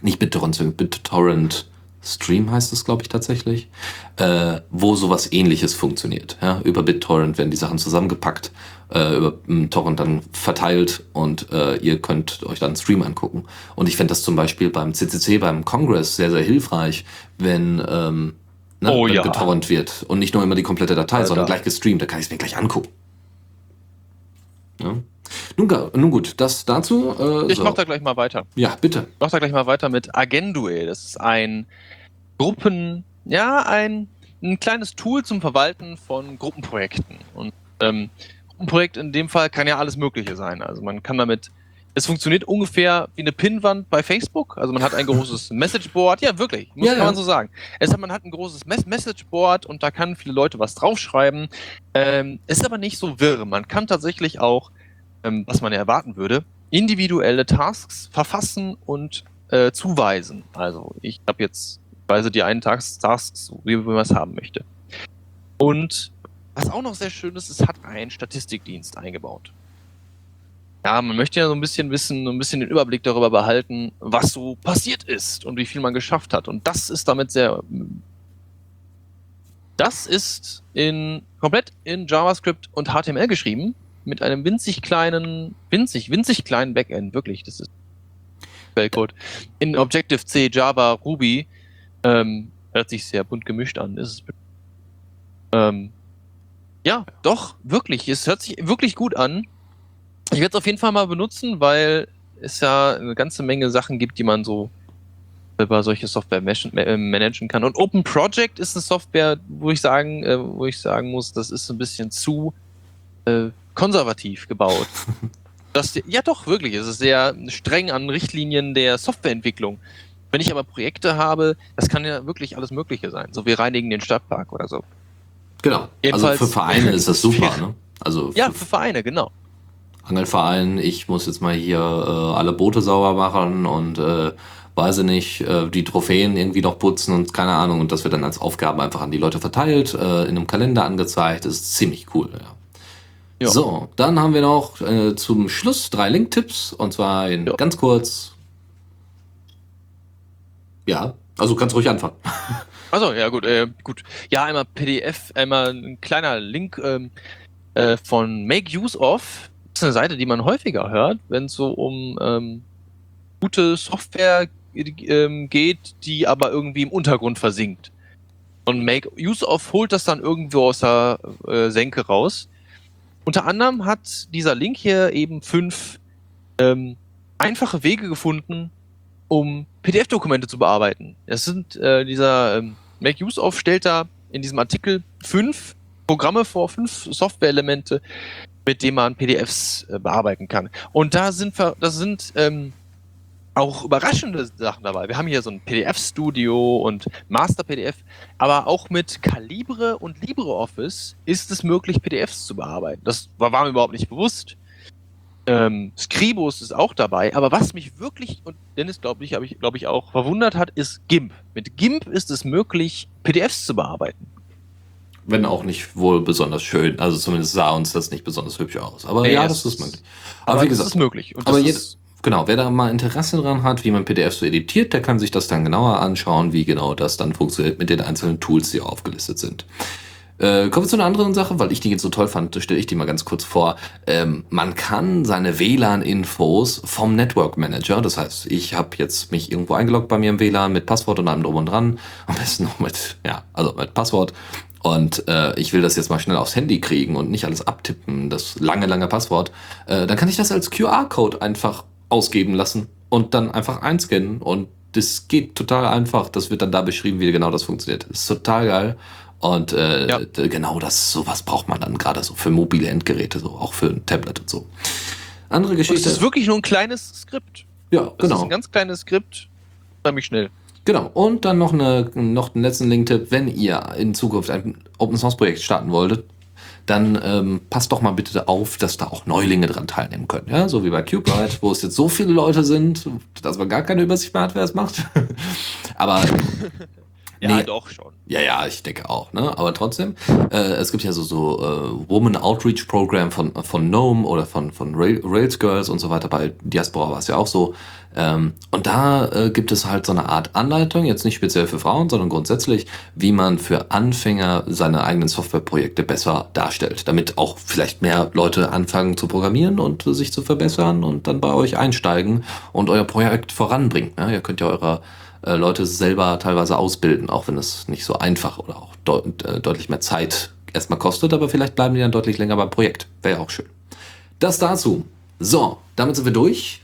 Nicht BitTorrent Sync, BitTorrent Stream heißt es, glaube ich, tatsächlich, äh, wo sowas ähnliches funktioniert. Ja? Über BitTorrent werden die Sachen zusammengepackt, äh, über Torrent dann verteilt und äh, ihr könnt euch dann einen Stream angucken. Und ich fände das zum Beispiel beim CCC, beim Congress sehr, sehr hilfreich, wenn ähm, ne, oh, ja. getorrent wird. Und nicht nur immer die komplette Datei, Alter. sondern gleich gestreamt. Da kann ich es mir gleich angucken. Ja. Nun, nun, gut, das dazu. Äh, ich so. mach da gleich mal weiter. Ja, bitte. Ich mach da gleich mal weiter mit Agendue. Das ist ein Gruppen, ja, ein, ein kleines Tool zum Verwalten von Gruppenprojekten. Und ähm, Gruppenprojekt in dem Fall kann ja alles Mögliche sein. Also man kann damit es funktioniert ungefähr wie eine Pinnwand bei Facebook. Also man hat ein großes Messageboard. Ja, wirklich, muss ja, kann man so sagen. Es hat, man hat ein großes Mes Messageboard und da kann viele Leute was draufschreiben. Ähm, ist aber nicht so wirr. Man kann tatsächlich auch, ähm, was man ja erwarten würde, individuelle Tasks verfassen und äh, zuweisen. Also ich habe jetzt weise die einen Task, Tasks, wie man es haben möchte. Und was auch noch sehr schön ist, es hat einen Statistikdienst eingebaut ja, man möchte ja so ein bisschen wissen, so ein bisschen den Überblick darüber behalten, was so passiert ist und wie viel man geschafft hat. Und das ist damit sehr. Das ist in komplett in JavaScript und HTML geschrieben, mit einem winzig kleinen, winzig, winzig kleinen Backend, wirklich. Das ist Quellcode. In Objective-C, Java, Ruby. Ähm, hört sich sehr bunt gemischt an. Ist es. Ähm, ja, doch, wirklich. Es hört sich wirklich gut an. Ich werde es auf jeden Fall mal benutzen, weil es ja eine ganze Menge Sachen gibt, die man so über solche Software äh, managen kann. Und Open Project ist eine Software, wo ich sagen, äh, wo ich sagen muss, das ist ein bisschen zu äh, konservativ gebaut. das, ja, doch, wirklich. Es ist sehr streng an Richtlinien der Softwareentwicklung. Wenn ich aber Projekte habe, das kann ja wirklich alles Mögliche sein. So, wir reinigen den Stadtpark oder so. Genau. Jedenfalls, also für Vereine ist das super, ne? Also ja, für Vereine, genau. Angelverein, ich muss jetzt mal hier äh, alle Boote sauber machen und äh, weiß ich nicht, äh, die Trophäen irgendwie noch putzen und keine Ahnung. Und das wird dann als Aufgabe einfach an die Leute verteilt, äh, in einem Kalender angezeigt. Das ist ziemlich cool, ja. ja. So, dann haben wir noch äh, zum Schluss drei Link-Tipps und zwar in ja. ganz kurz. Ja, also kannst ruhig anfangen. Also ja gut, äh, gut. Ja, einmal PDF, einmal ein kleiner Link ähm, äh, von Make Use of. Ist eine Seite, die man häufiger hört, wenn es so um ähm, gute Software ähm, geht, die aber irgendwie im Untergrund versinkt. Und Make Use of holt das dann irgendwo aus der äh, Senke raus. Unter anderem hat dieser Link hier eben fünf ähm, einfache Wege gefunden, um PDF-Dokumente zu bearbeiten. Es sind äh, dieser ähm, Make Use of stellt da in diesem Artikel fünf Programme vor, fünf Software-Elemente, mit denen man PDFs äh, bearbeiten kann. Und da sind das sind ähm, auch überraschende Sachen dabei. Wir haben hier so ein PDF-Studio und Master-PDF, aber auch mit Calibre und LibreOffice ist es möglich, PDFs zu bearbeiten. Das war, war mir überhaupt nicht bewusst. Ähm, Scribus ist auch dabei, aber was mich wirklich, und Dennis glaube ich, habe ich, glaube ich auch, verwundert hat, ist GIMP. Mit GIMP ist es möglich, PDFs zu bearbeiten. Wenn auch nicht wohl besonders schön. Also zumindest sah uns das nicht besonders hübsch aus. Aber nee, ja, das ist möglich. Aber, aber wie gesagt, das ist möglich. aber jetzt, genau, wer da mal Interesse dran hat, wie man PDFs so editiert, der kann sich das dann genauer anschauen, wie genau das dann funktioniert mit den einzelnen Tools, die aufgelistet sind. Äh, kommen wir zu einer anderen Sache, weil ich die jetzt so toll fand, stelle ich die mal ganz kurz vor. Ähm, man kann seine WLAN-Infos vom Network Manager, das heißt, ich habe jetzt mich irgendwo eingeloggt bei mir im WLAN mit Passwort und allem drum und dran, am besten noch mit, ja, also mit Passwort. Und äh, ich will das jetzt mal schnell aufs Handy kriegen und nicht alles abtippen, das lange, lange Passwort. Äh, dann kann ich das als QR-Code einfach ausgeben lassen und dann einfach einscannen und das geht total einfach. Das wird dann da beschrieben, wie genau das funktioniert. Das ist total geil. Und äh, ja. genau das, sowas braucht man dann gerade so für mobile Endgeräte, so auch für ein Tablet und so. Andere Geschichte. Und das ist wirklich nur ein kleines Skript. Ja, das genau. Ist ein ganz kleines Skript, nämlich schnell. Genau. Und dann noch, eine, noch einen letzten Link-Tipp. Wenn ihr in Zukunft ein Open-Source-Projekt starten wolltet, dann ähm, passt doch mal bitte auf, dass da auch Neulinge dran teilnehmen können. Ja, so wie bei CubeRite, wo es jetzt so viele Leute sind, dass man gar keine Übersicht mehr hat, wer es macht. Aber Ja, nee. doch schon. Ja, ja, ich denke auch, ne? Aber trotzdem, äh, es gibt ja so, so äh, Woman Outreach Program von, von GNOME oder von, von Rail, Rails Girls und so weiter. Bei Diaspora war es ja auch so. Ähm, und da äh, gibt es halt so eine Art Anleitung, jetzt nicht speziell für Frauen, sondern grundsätzlich, wie man für Anfänger seine eigenen Softwareprojekte besser darstellt, damit auch vielleicht mehr Leute anfangen zu programmieren und sich zu verbessern und dann bei euch einsteigen und euer Projekt voranbringen. Ja, ihr könnt ja eure äh, Leute selber teilweise ausbilden, auch wenn es nicht so einfach oder auch deut äh, deutlich mehr Zeit erstmal kostet, aber vielleicht bleiben die dann deutlich länger beim Projekt. Wäre ja auch schön. Das dazu. So, damit sind wir durch.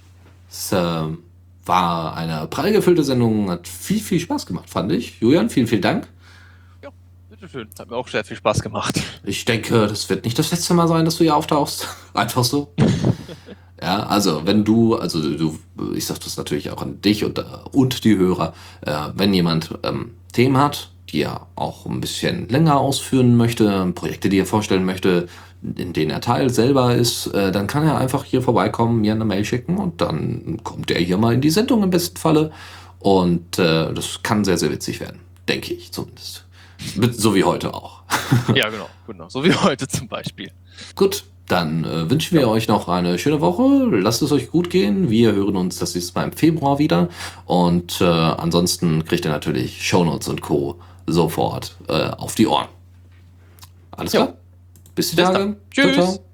Es äh, war eine prall gefüllte Sendung, hat viel, viel Spaß gemacht, fand ich. Julian, vielen, vielen Dank. Ja, bitteschön. Hat mir auch sehr viel Spaß gemacht. Ich denke, das wird nicht das letzte Mal sein, dass du hier auftauchst. Einfach so. Ja, also wenn du, also du, ich sag das natürlich auch an dich und, äh, und die Hörer, äh, wenn jemand ähm, Themen hat, die er auch ein bisschen länger ausführen möchte, Projekte, die er vorstellen möchte, in denen er Teil selber ist, äh, dann kann er einfach hier vorbeikommen, mir eine Mail schicken und dann kommt er hier mal in die Sendung im besten Falle. Und äh, das kann sehr, sehr witzig werden, denke ich zumindest. So wie heute auch. ja, genau, genau. So wie heute zum Beispiel. Gut, dann äh, wünschen wir ja. euch noch eine schöne Woche. Lasst es euch gut gehen. Wir hören uns das nächste Mal im Februar wieder. Und äh, ansonsten kriegt ihr natürlich Shownotes und Co. sofort äh, auf die Ohren. Alles klar? Bis die Tage. Tschüss. Ciao, ciao.